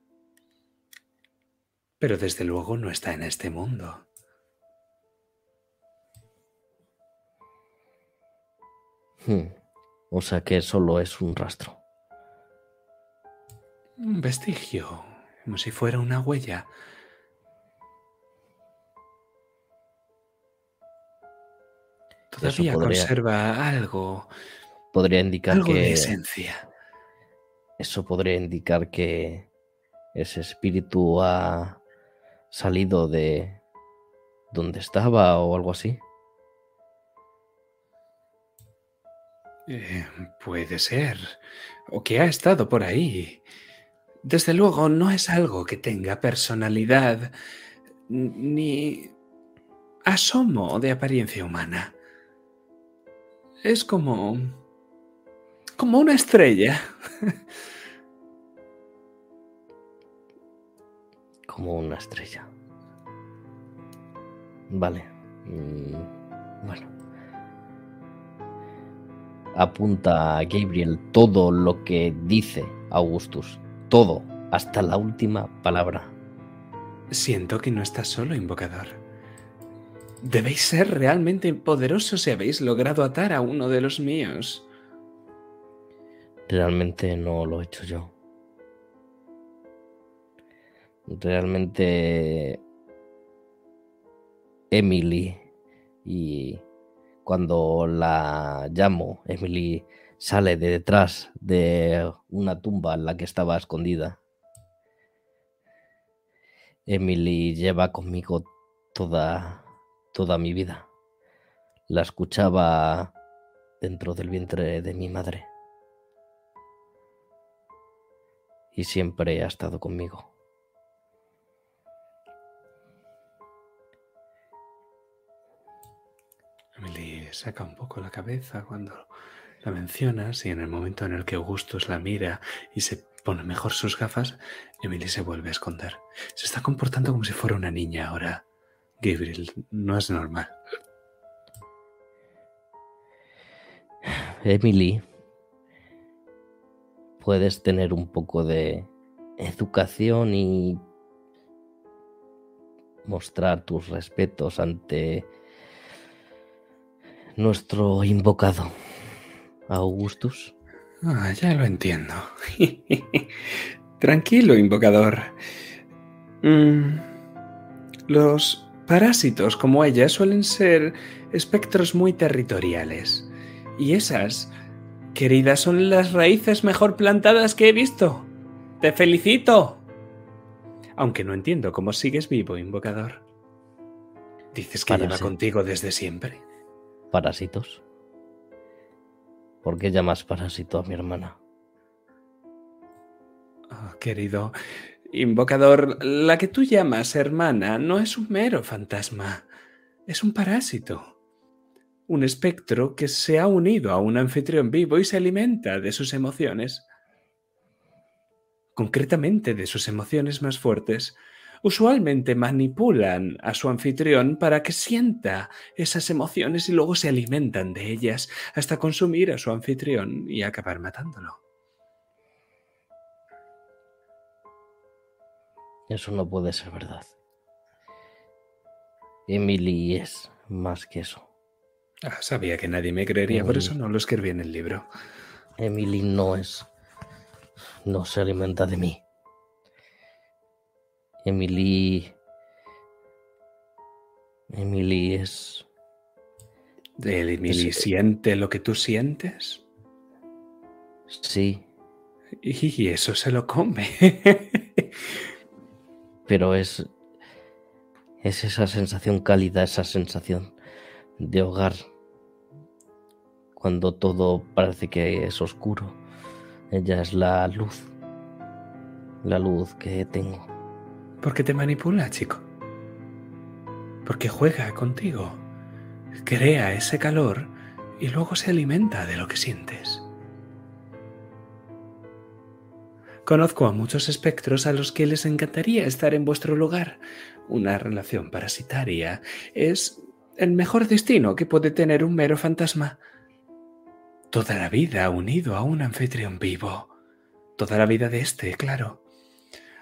Pero desde luego no está en este mundo. Hmm. O sea que solo es un rastro. Un vestigio, como si fuera una huella. Todavía conserva algo. Podría indicar algo que. de esencia. Eso podría indicar que ese espíritu ha salido de donde estaba o algo así. Eh, puede ser. O que ha estado por ahí. Desde luego no es algo que tenga personalidad ni asomo de apariencia humana. Es como... como una estrella. [LAUGHS] Como una estrella. Vale. Mm, bueno. Apunta a Gabriel todo lo que dice Augustus. Todo, hasta la última palabra. Siento que no estás solo, invocador. Debéis ser realmente poderosos si habéis logrado atar a uno de los míos. Realmente no lo he hecho yo. Realmente Emily y cuando la llamo, Emily sale de detrás de una tumba en la que estaba escondida. Emily lleva conmigo toda toda mi vida. La escuchaba dentro del vientre de mi madre. Y siempre ha estado conmigo. Saca un poco la cabeza cuando la mencionas y en el momento en el que Augustus la mira y se pone mejor sus gafas, Emily se vuelve a esconder. Se está comportando como si fuera una niña ahora. Gabriel, no es normal. Emily, puedes tener un poco de educación y mostrar tus respetos ante nuestro invocado, Augustus. Ah, ya lo entiendo. [LAUGHS] Tranquilo, invocador. Mm, los Parásitos como ella suelen ser espectros muy territoriales. Y esas, queridas, son las raíces mejor plantadas que he visto. Te felicito. Aunque no entiendo cómo sigues vivo, invocador. Dices que lleva contigo desde siempre. Parásitos. ¿Por qué llamas parásito a mi hermana? Oh, querido, Invocador, la que tú llamas hermana no es un mero fantasma, es un parásito. Un espectro que se ha unido a un anfitrión vivo y se alimenta de sus emociones. Concretamente de sus emociones más fuertes usualmente manipulan a su anfitrión para que sienta esas emociones y luego se alimentan de ellas hasta consumir a su anfitrión y acabar matándolo. Eso no puede ser verdad. Emily es más que eso. Ah, sabía que nadie me creería, por em- eso no lo escribí en el libro. Emily no es... no se alimenta de mí. Emily. Emily es. ¿Emily siente lo que tú sientes? Sí. Y eso se lo come. [LAUGHS] Pero es. Es esa sensación cálida, esa sensación de hogar. Cuando todo parece que es oscuro. Ella es la luz. La luz que tengo. Porque te manipula, chico. Porque juega contigo. Crea ese calor y luego se alimenta de lo que sientes. Conozco a muchos espectros a los que les encantaría estar en vuestro lugar. Una relación parasitaria es el mejor destino que puede tener un mero fantasma. Toda la vida unido a un anfitrión vivo. Toda la vida de este, claro.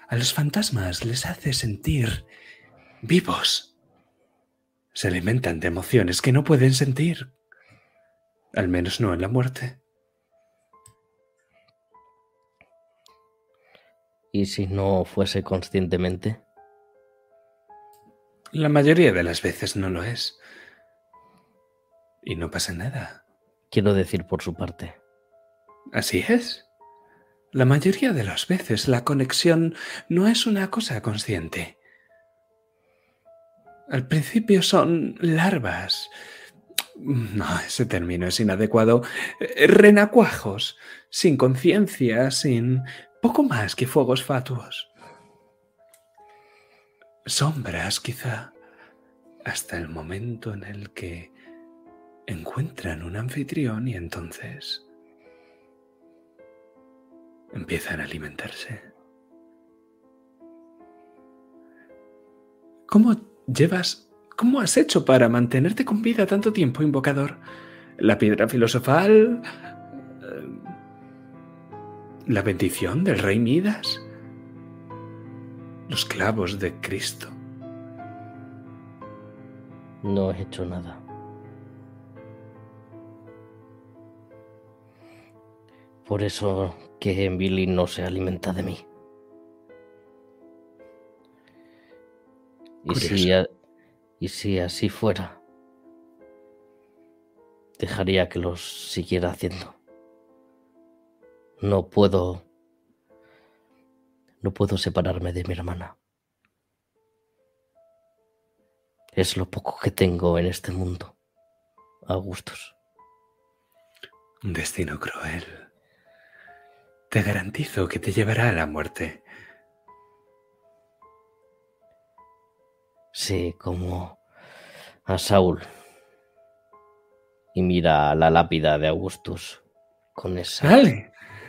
A los fantasmas les hace sentir vivos. Se alimentan de emociones que no pueden sentir. Al menos no en la muerte. ¿Y si no fuese conscientemente? La mayoría de las veces no lo es. Y no pasa nada. Quiero decir por su parte. Así es. La mayoría de las veces la conexión no es una cosa consciente. Al principio son larvas. No, ese término es inadecuado. Renacuajos, sin conciencia, sin poco más que fuegos fatuos. Sombras, quizá, hasta el momento en el que encuentran un anfitrión y entonces empiezan a alimentarse. ¿Cómo llevas, cómo has hecho para mantenerte con vida tanto tiempo, invocador? ¿La piedra filosofal? ¿La bendición del rey Midas? ¿Los clavos de Cristo? No he hecho nada. Por eso que Billy no se alimenta de mí. Y si, y si así fuera, dejaría que los siguiera haciendo. No puedo... No puedo separarme de mi hermana. Es lo poco que tengo en este mundo. Augustos. Un destino cruel. Te garantizo que te llevará a la muerte. Sí, como a Saúl. Y mira la lápida de Augustus con esa.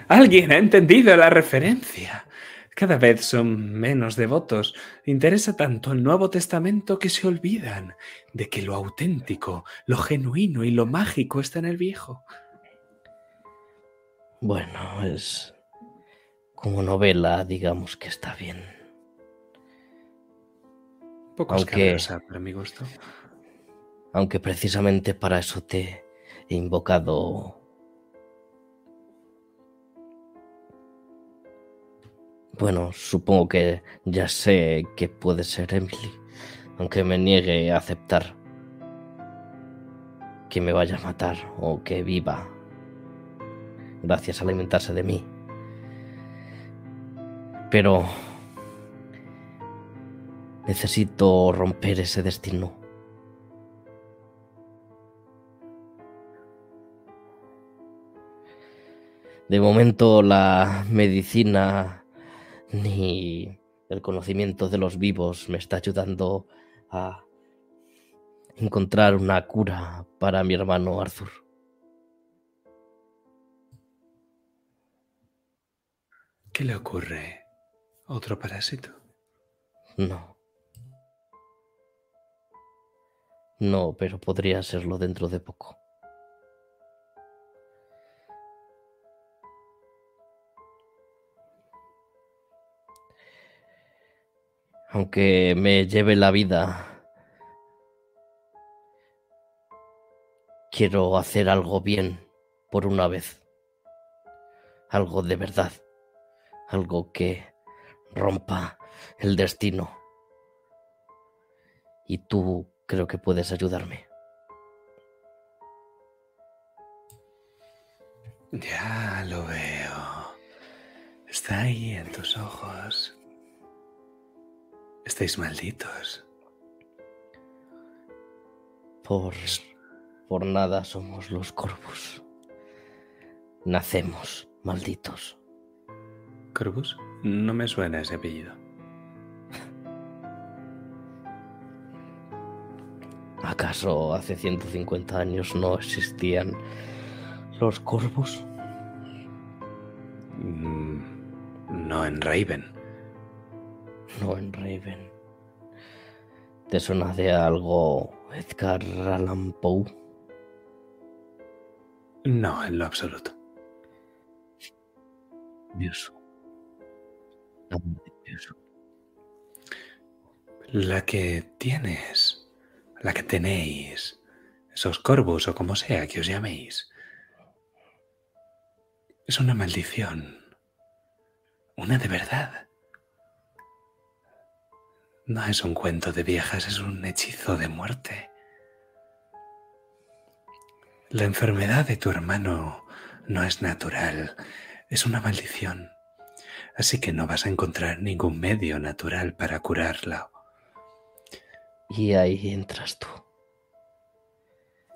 Alguien ha entendido la referencia. Cada vez son menos devotos. Interesa tanto el Nuevo Testamento que se olvidan de que lo auténtico, lo genuino y lo mágico está en el Viejo. Bueno, es como novela, digamos que está bien. Poco aunque, para mi gusto. Aunque precisamente para eso te he invocado. Bueno, supongo que ya sé que puede ser Emily, aunque me niegue a aceptar que me vaya a matar o que viva gracias a alimentarse de mí. Pero necesito romper ese destino. De momento la medicina ni el conocimiento de los vivos me está ayudando a encontrar una cura para mi hermano Arthur. ¿Qué le ocurre? ¿Otro parásito? No. No, pero podría serlo dentro de poco. Aunque me lleve la vida, quiero hacer algo bien por una vez. Algo de verdad. Algo que rompa el destino. Y tú creo que puedes ayudarme. Ya lo veo. Está ahí en tus ojos. Estáis malditos. Por, por nada somos los corvos. Nacemos malditos. ¿Corvus? No me suena ese apellido. ¿Acaso hace 150 años no existían los corvos? Mm, no en Raven. No en Raven. ¿Te suena de algo Edgar Allan Poe? No, en lo absoluto. Dios. La que tienes, la que tenéis, esos corvos o como sea que os llaméis, es una maldición. Una de verdad. No es un cuento de viejas, es un hechizo de muerte. La enfermedad de tu hermano no es natural, es una maldición. Así que no vas a encontrar ningún medio natural para curarla. Y ahí entras tú.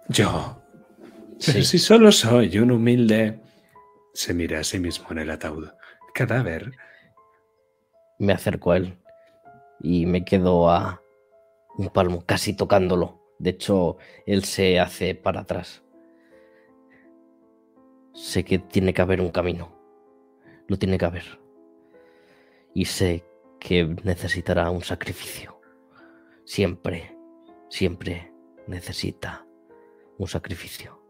Yo. Pero si solo soy un humilde... Se mira a sí mismo en el ataúd. Cadáver. Me acerco a él y me quedo a un palmo, casi tocándolo. De hecho, él se hace para atrás. Sé que tiene que haber un camino. Lo tiene que haber. Y sé que necesitará un sacrificio. Siempre, siempre necesita un sacrificio.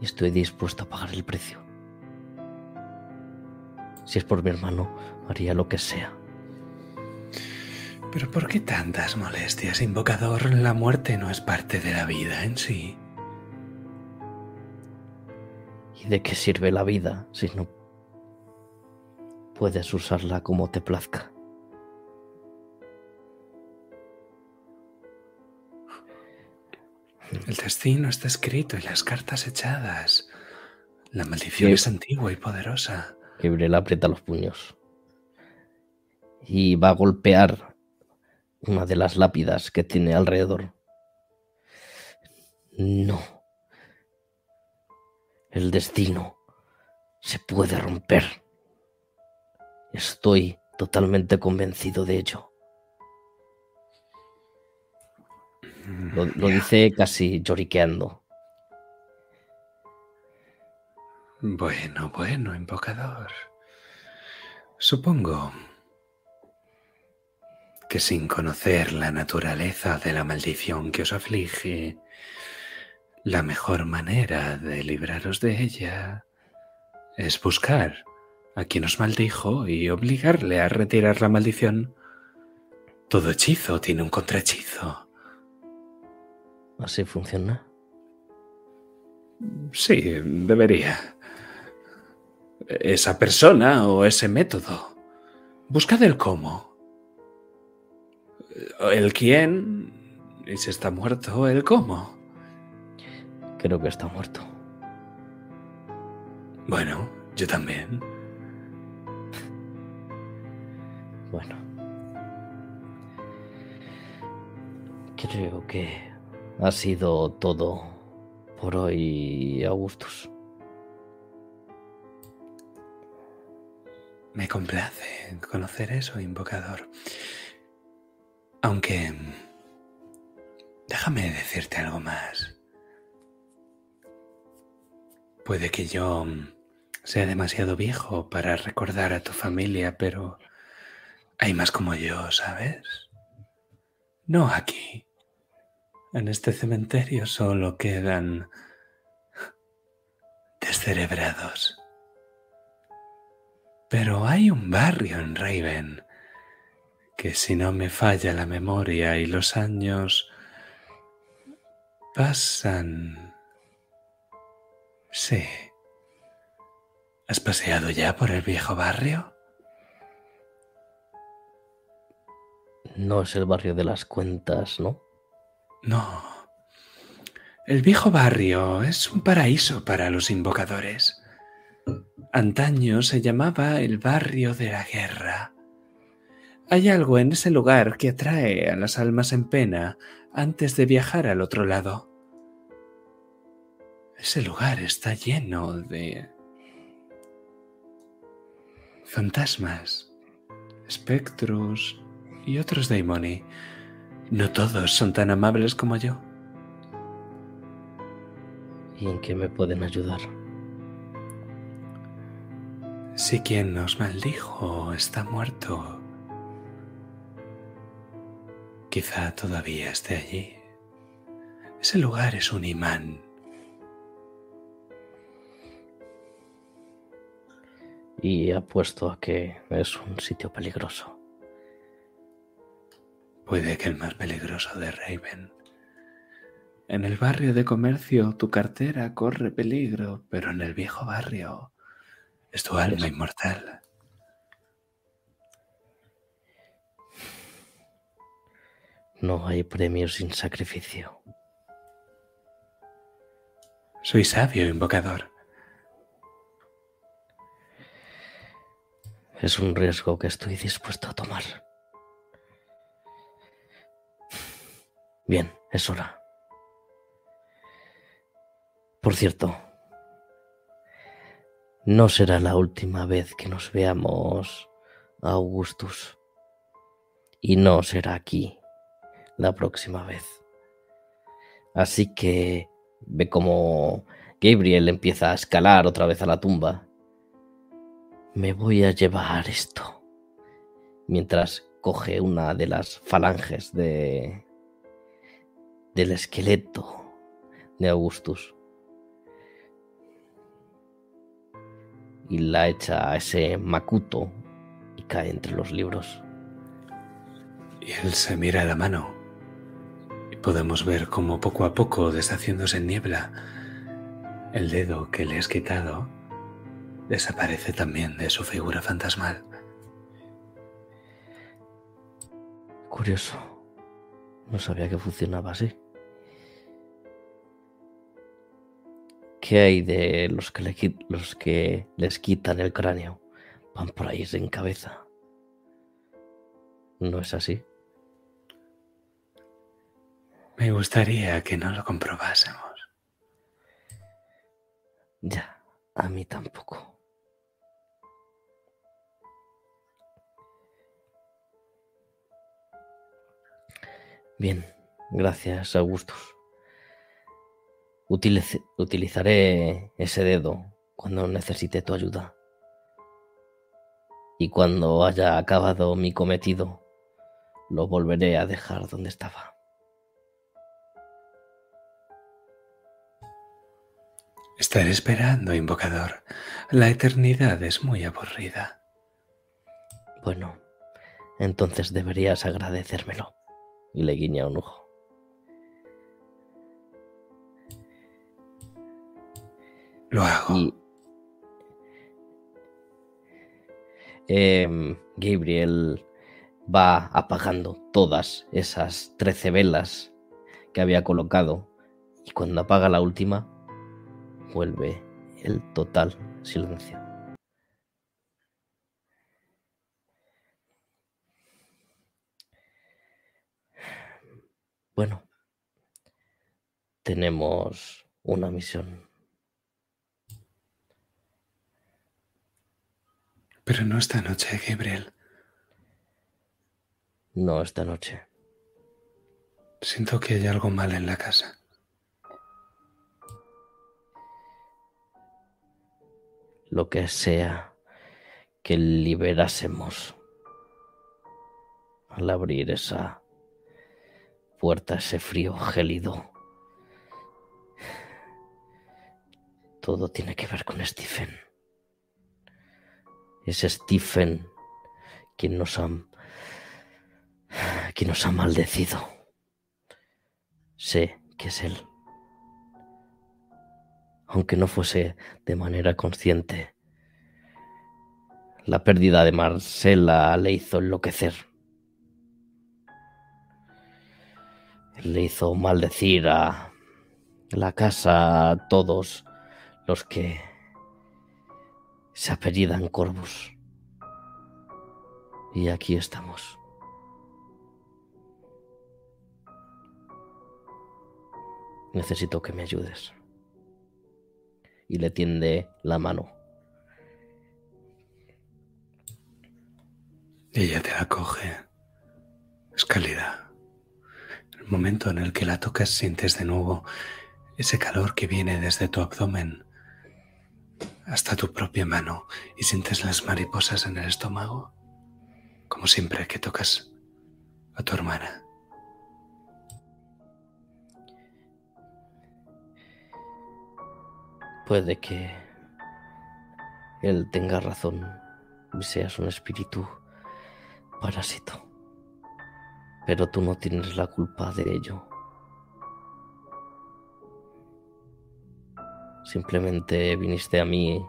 Y estoy dispuesto a pagar el precio. Si es por mi hermano, haría lo que sea. Pero ¿por qué tantas molestias, invocador? La muerte no es parte de la vida en sí. ¿Y de qué sirve la vida si no puedes usarla como te plazca? El destino está escrito y las cartas echadas. La maldición es antigua y poderosa. Gabriel aprieta los puños. Y va a golpear una de las lápidas que tiene alrededor. No. El destino se puede romper. Estoy totalmente convencido de ello. Lo, lo dice casi lloriqueando. Bueno, bueno, invocador. Supongo que sin conocer la naturaleza de la maldición que os aflige, la mejor manera de libraros de ella es buscar a quien os maldijo y obligarle a retirar la maldición. Todo hechizo tiene un contrahechizo. ¿Así funciona? Sí, debería. Esa persona o ese método. Buscad el cómo. El quién. Y si está muerto, el cómo. Creo que está muerto. Bueno, yo también. Bueno. Creo que ha sido todo por hoy, Augustus. Me complace conocer eso, invocador. Aunque... Déjame decirte algo más. Puede que yo sea demasiado viejo para recordar a tu familia, pero hay más como yo, ¿sabes? No aquí. En este cementerio solo quedan descerebrados. Pero hay un barrio en Raven que si no me falla la memoria y los años pasan... Sí. ¿Has paseado ya por el viejo barrio? No es el barrio de las cuentas, ¿no? No. El viejo barrio es un paraíso para los invocadores. Antaño se llamaba el barrio de la guerra. Hay algo en ese lugar que atrae a las almas en pena antes de viajar al otro lado. Ese lugar está lleno de fantasmas, espectros y otros daimoni. No todos son tan amables como yo. ¿Y en qué me pueden ayudar? Si quien nos maldijo está muerto, quizá todavía esté allí. Ese lugar es un imán. Y apuesto a que es un sitio peligroso. Puede que el más peligroso de Raven. En el barrio de comercio tu cartera corre peligro, pero en el viejo barrio es tu alma inmortal. No hay premio sin sacrificio. Soy sabio, invocador. Es un riesgo que estoy dispuesto a tomar. Bien, es hora. Por cierto, no será la última vez que nos veamos, Augustus. Y no será aquí la próxima vez. Así que ve como Gabriel empieza a escalar otra vez a la tumba. Me voy a llevar esto. Mientras coge una de las falanges de del esqueleto de Augustus y la echa a ese macuto y cae entre los libros. Y él se mira la mano y podemos ver cómo poco a poco, deshaciéndose en niebla, el dedo que le has quitado desaparece también de su figura fantasmal. Curioso. No sabía que funcionaba así. ¿Qué hay de los que, le, los que les quitan el cráneo? Van por ahí sin cabeza. ¿No es así? Me gustaría que no lo comprobásemos. Ya, a mí tampoco. Bien, gracias, Augustus utilizaré ese dedo cuando necesite tu ayuda. Y cuando haya acabado mi cometido, lo volveré a dejar donde estaba. Estaré esperando, invocador. La eternidad es muy aburrida. Bueno, entonces deberías agradecérmelo. Y le guiña un ojo. Lo hago. Em, Gabriel va apagando todas esas trece velas que había colocado y cuando apaga la última vuelve el total silencio. Bueno, tenemos una misión Pero no esta noche, Gabriel. No esta noche. Siento que hay algo mal en la casa. Lo que sea que liberásemos al abrir esa puerta, ese frío gélido. Todo tiene que ver con Stephen. Es Stephen quien nos ha que nos ha maldecido. Sé que es él. Aunque no fuese de manera consciente. La pérdida de Marcela le hizo enloquecer. Le hizo maldecir a la casa a todos los que se apellidan Corvus. Y aquí estamos. Necesito que me ayudes. Y le tiende la mano. ella te la coge. Es cálida. El momento en el que la tocas sientes de nuevo ese calor que viene desde tu abdomen hasta tu propia mano y sientes las mariposas en el estómago, como siempre que tocas a tu hermana. Puede que él tenga razón y seas un espíritu parásito. Pero tú no tienes la culpa de ello. Simplemente viniste a mí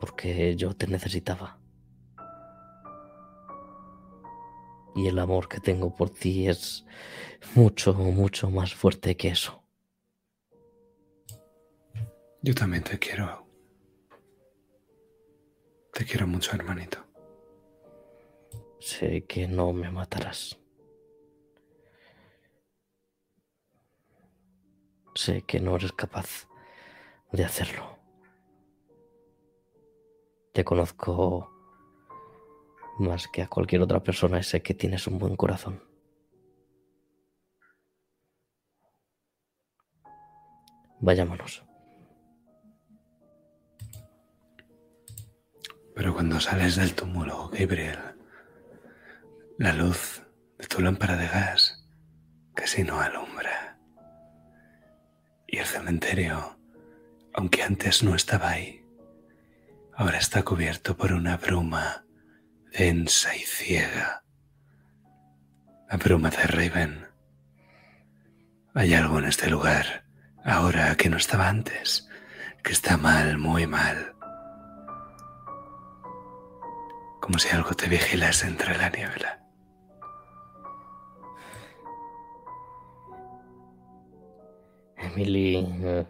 porque yo te necesitaba. Y el amor que tengo por ti es mucho, mucho más fuerte que eso. Yo también te quiero. Te quiero mucho, hermanito. Sé que no me matarás. Sé que no eres capaz de hacerlo. Te conozco más que a cualquier otra persona y sé que tienes un buen corazón. Vayámonos. Pero cuando sales del túmulo, Gabriel, la luz de tu lámpara de gas casi no alumbra. Y el cementerio aunque antes no estaba ahí, ahora está cubierto por una bruma densa y ciega. La bruma de Raven. Hay algo en este lugar, ahora que no estaba antes, que está mal, muy mal. Como si algo te vigilase entre la niebla. Emily, eh,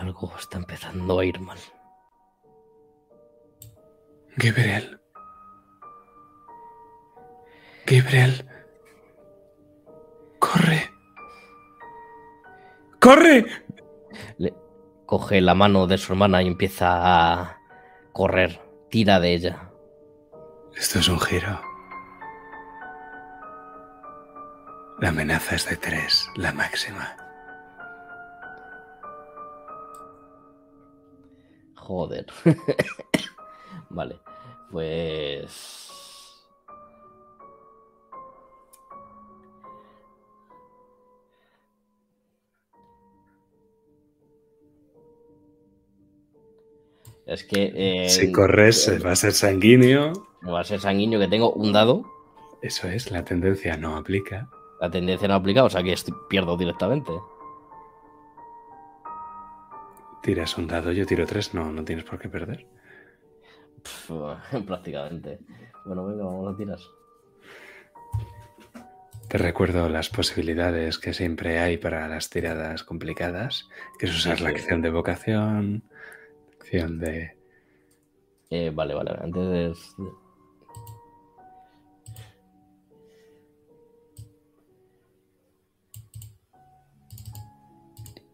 algo está empezando a ir mal. Gabriel. Gabriel. Corre. ¡Corre! Le coge la mano de su hermana y empieza a correr. Tira de ella. Esto es un giro. La amenaza es de tres, la máxima. Joder. [COUGHS] vale, pues... Es que... eh, Si corres, va a ser sanguíneo. Va a ser sanguíneo que tengo un dado. Eso es, la tendencia no aplica. La tendencia no aplica, o sea que pierdo directamente. Tiras un dado, yo tiro tres, no, no tienes por qué perder. [LAUGHS] Prácticamente. Bueno, venga, vamos a tirar. Te recuerdo las posibilidades que siempre hay para las tiradas complicadas, que es usar Sí, la sí. acción de evocación, acción de... Eh, vale, vale. Antes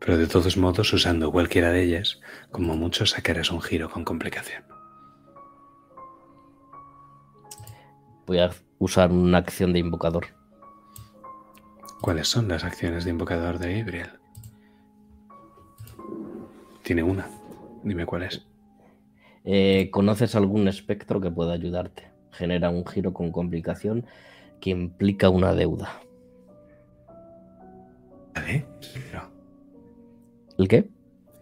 Pero de todos modos, usando cualquiera de ellas, como mucho sacarás un giro con complicación. Voy a usar una acción de invocador. ¿Cuáles son las acciones de invocador de Gabriel? Tiene una. Dime cuál es. Eh, ¿Conoces algún espectro que pueda ayudarte? Genera un giro con complicación que implica una deuda. ¿Vale? ¿El qué?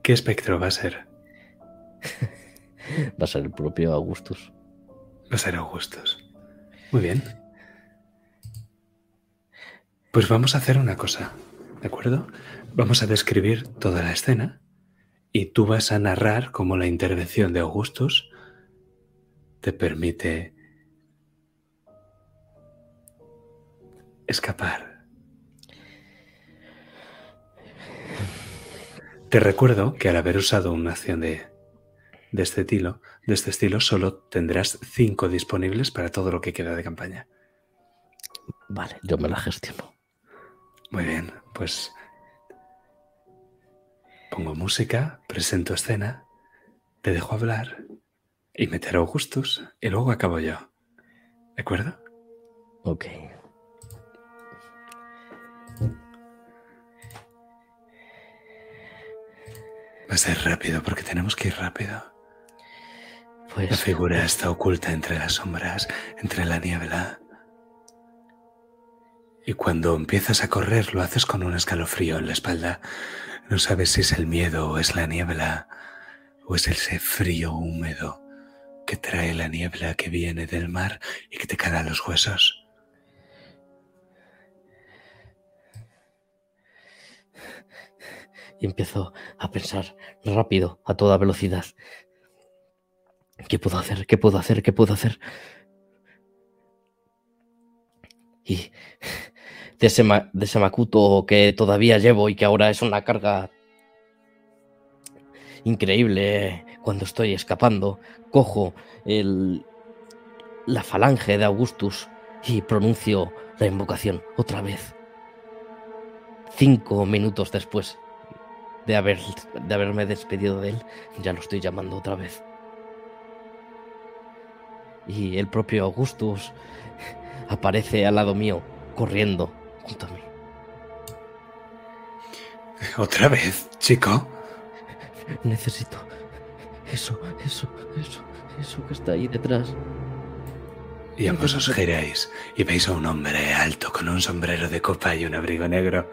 ¿Qué espectro va a ser? [LAUGHS] Va a ser el propio Augustus. Va a ser Augustus. Muy bien. Pues vamos a hacer una cosa, ¿de acuerdo? Vamos a describir toda la escena y tú vas a narrar cómo la intervención de Augustus te permite escapar. Te recuerdo que al haber usado una acción de, de, este estilo, de este estilo, solo tendrás cinco disponibles para todo lo que queda de campaña. Vale, yo me la gestiono. Muy bien, pues pongo música, presento escena, te dejo hablar y meter a Augustus y luego acabo yo. ¿De acuerdo? Ok. Va a ser rápido porque tenemos que ir rápido. Pues. La figura está oculta entre las sombras, entre la niebla. Y cuando empiezas a correr lo haces con un escalofrío en la espalda. No sabes si es el miedo o es la niebla o es ese frío húmedo que trae la niebla que viene del mar y que te cala los huesos. Y empiezo a pensar rápido, a toda velocidad. ¿Qué puedo hacer? ¿Qué puedo hacer? ¿Qué puedo hacer? Y de ese, de ese Makuto que todavía llevo y que ahora es una carga increíble cuando estoy escapando, cojo el, la falange de Augustus y pronuncio la invocación otra vez. Cinco minutos después de, haber, de haberme despedido de él, ya lo estoy llamando otra vez. Y el propio Augustus aparece al lado mío, corriendo junto a mí. ¿Otra vez, chico? Necesito eso, eso, eso, eso que está ahí detrás. Y ambos os giráis y veis a un hombre alto con un sombrero de copa y un abrigo negro,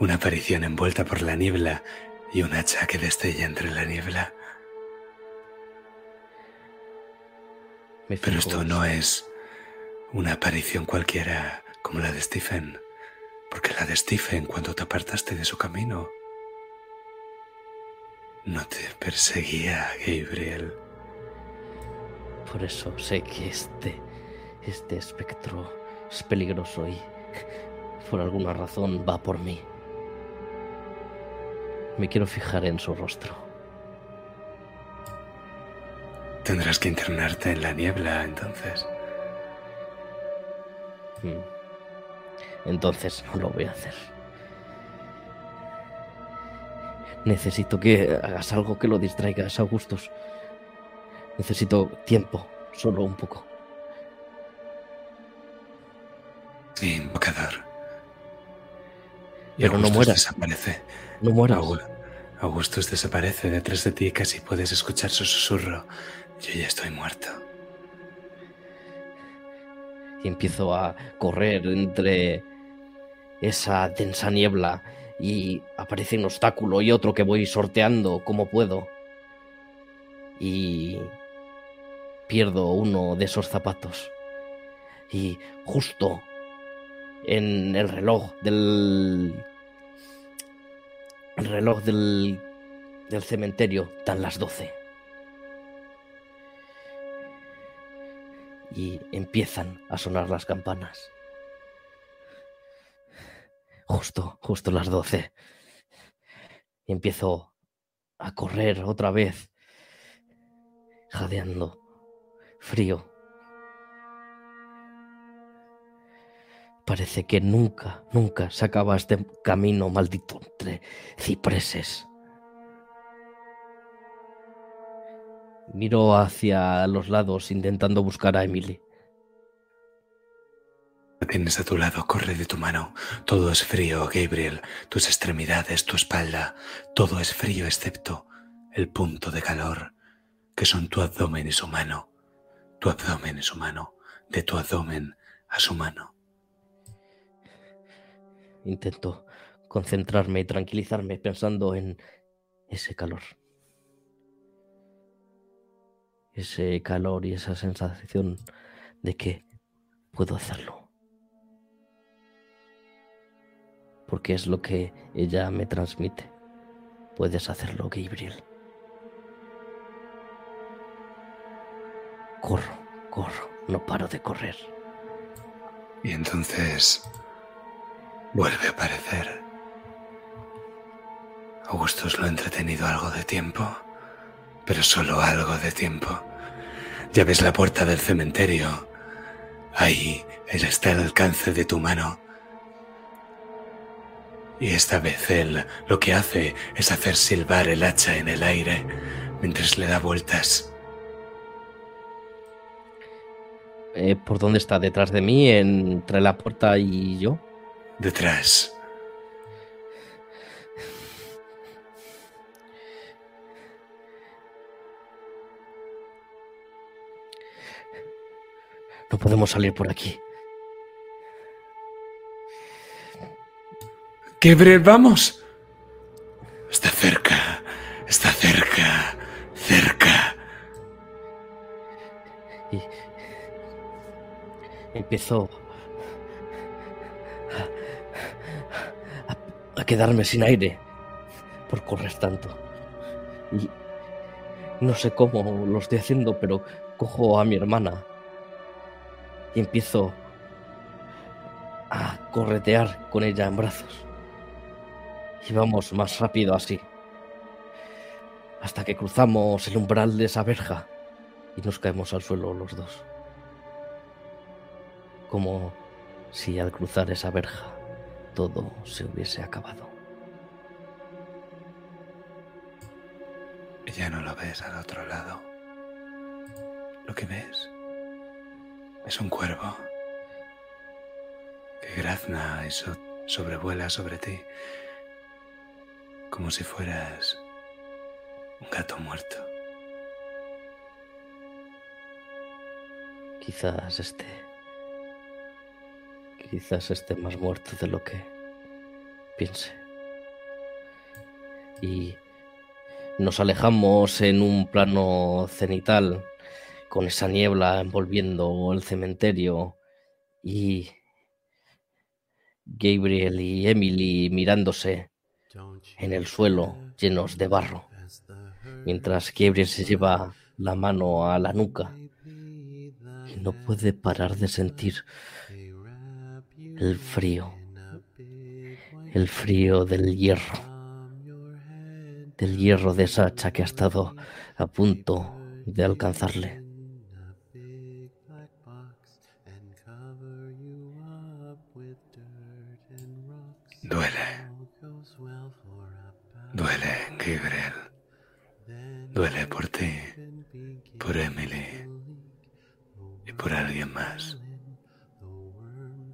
una aparición envuelta por la niebla y un hacha que destella entre la niebla. Pero esto no es una aparición cualquiera como la de Stephen, porque la de Stephen cuando te apartaste de su camino no te perseguía, Gabriel. Por eso sé que este, este espectro es peligroso y por alguna razón va por mí. Me quiero fijar en su rostro. Tendrás que internarte en la niebla entonces. Hmm. Entonces no lo voy a hacer. Necesito que hagas algo que lo distraigas, Augustus. Necesito tiempo, solo un poco. Sí, invocador. Y Pero no mueras. desaparece. No mueras. Augu- Augustus desaparece detrás de ti casi puedes escuchar su susurro. Yo ya estoy muerto. y empiezo a correr entre esa densa niebla y aparece un obstáculo y otro que voy sorteando como puedo y pierdo uno de esos zapatos y justo en el reloj del el reloj del del cementerio dan las doce y empiezan a sonar las campanas. Justo, justo las doce. Y empiezo a correr otra vez, jadeando, frío. Parece que nunca, nunca se acaba este camino maldito entre cipreses. Miro hacia los lados intentando buscar a Emily. La tienes a tu lado, corre de tu mano. Todo es frío, Gabriel. Tus extremidades, tu espalda. Todo es frío excepto el punto de calor, que son tu abdomen y su mano. Tu abdomen y su mano. De tu abdomen a su mano. Intento concentrarme y tranquilizarme pensando en ese calor. Ese calor y esa sensación de que puedo hacerlo. porque es lo que ella me transmite. Puedes hacerlo, Gabriel. Corro, corro, no paro de correr. Y entonces vuelve a aparecer. Augustus lo ha entretenido algo de tiempo, pero solo algo de tiempo. Ya ves la puerta del cementerio. Ahí él está al alcance de tu mano. Y esta vez él lo que hace es hacer silbar el hacha en el aire mientras le da vueltas. Eh, ¿Por dónde está? ¿Detrás de mí? ¿Entre la puerta y yo? Detrás. No podemos salir por aquí. ¡Quebre, vamos! Está cerca, está cerca, cerca. Y empiezo quedarme sin aire por correr tanto. Y no sé cómo lo estoy haciendo, pero cojo a mi hermana y empiezo a corretear con ella en brazos. Y vamos más rápido así. Hasta que cruzamos el umbral de esa verja y nos caemos al suelo los dos. Como si al cruzar esa verja todo se hubiese acabado. Ya no lo ves al otro lado. Lo que ves es un cuervo que grazna y so- sobrevuela sobre ti como si fueras un gato muerto. Quizás esté. Quizás esté más muerto de lo que piense. Y nos alejamos en un plano cenital con esa niebla envolviendo el cementerio y Gabriel y Emily mirándose en el suelo llenos de barro, mientras Gabriel se lleva la mano a la nuca y no puede parar de sentir el frío, el frío del hierro, del hierro de esa hacha que ha estado a punto de alcanzarle. Duele. Duele, Gabriel. Duele por ti, por Emily y por alguien más.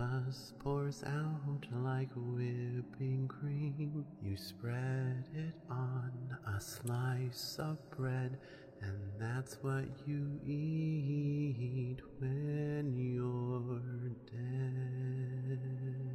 pus pours out like whipping cream. You spread it on a slice of bread, and that's what you eat when you're dead.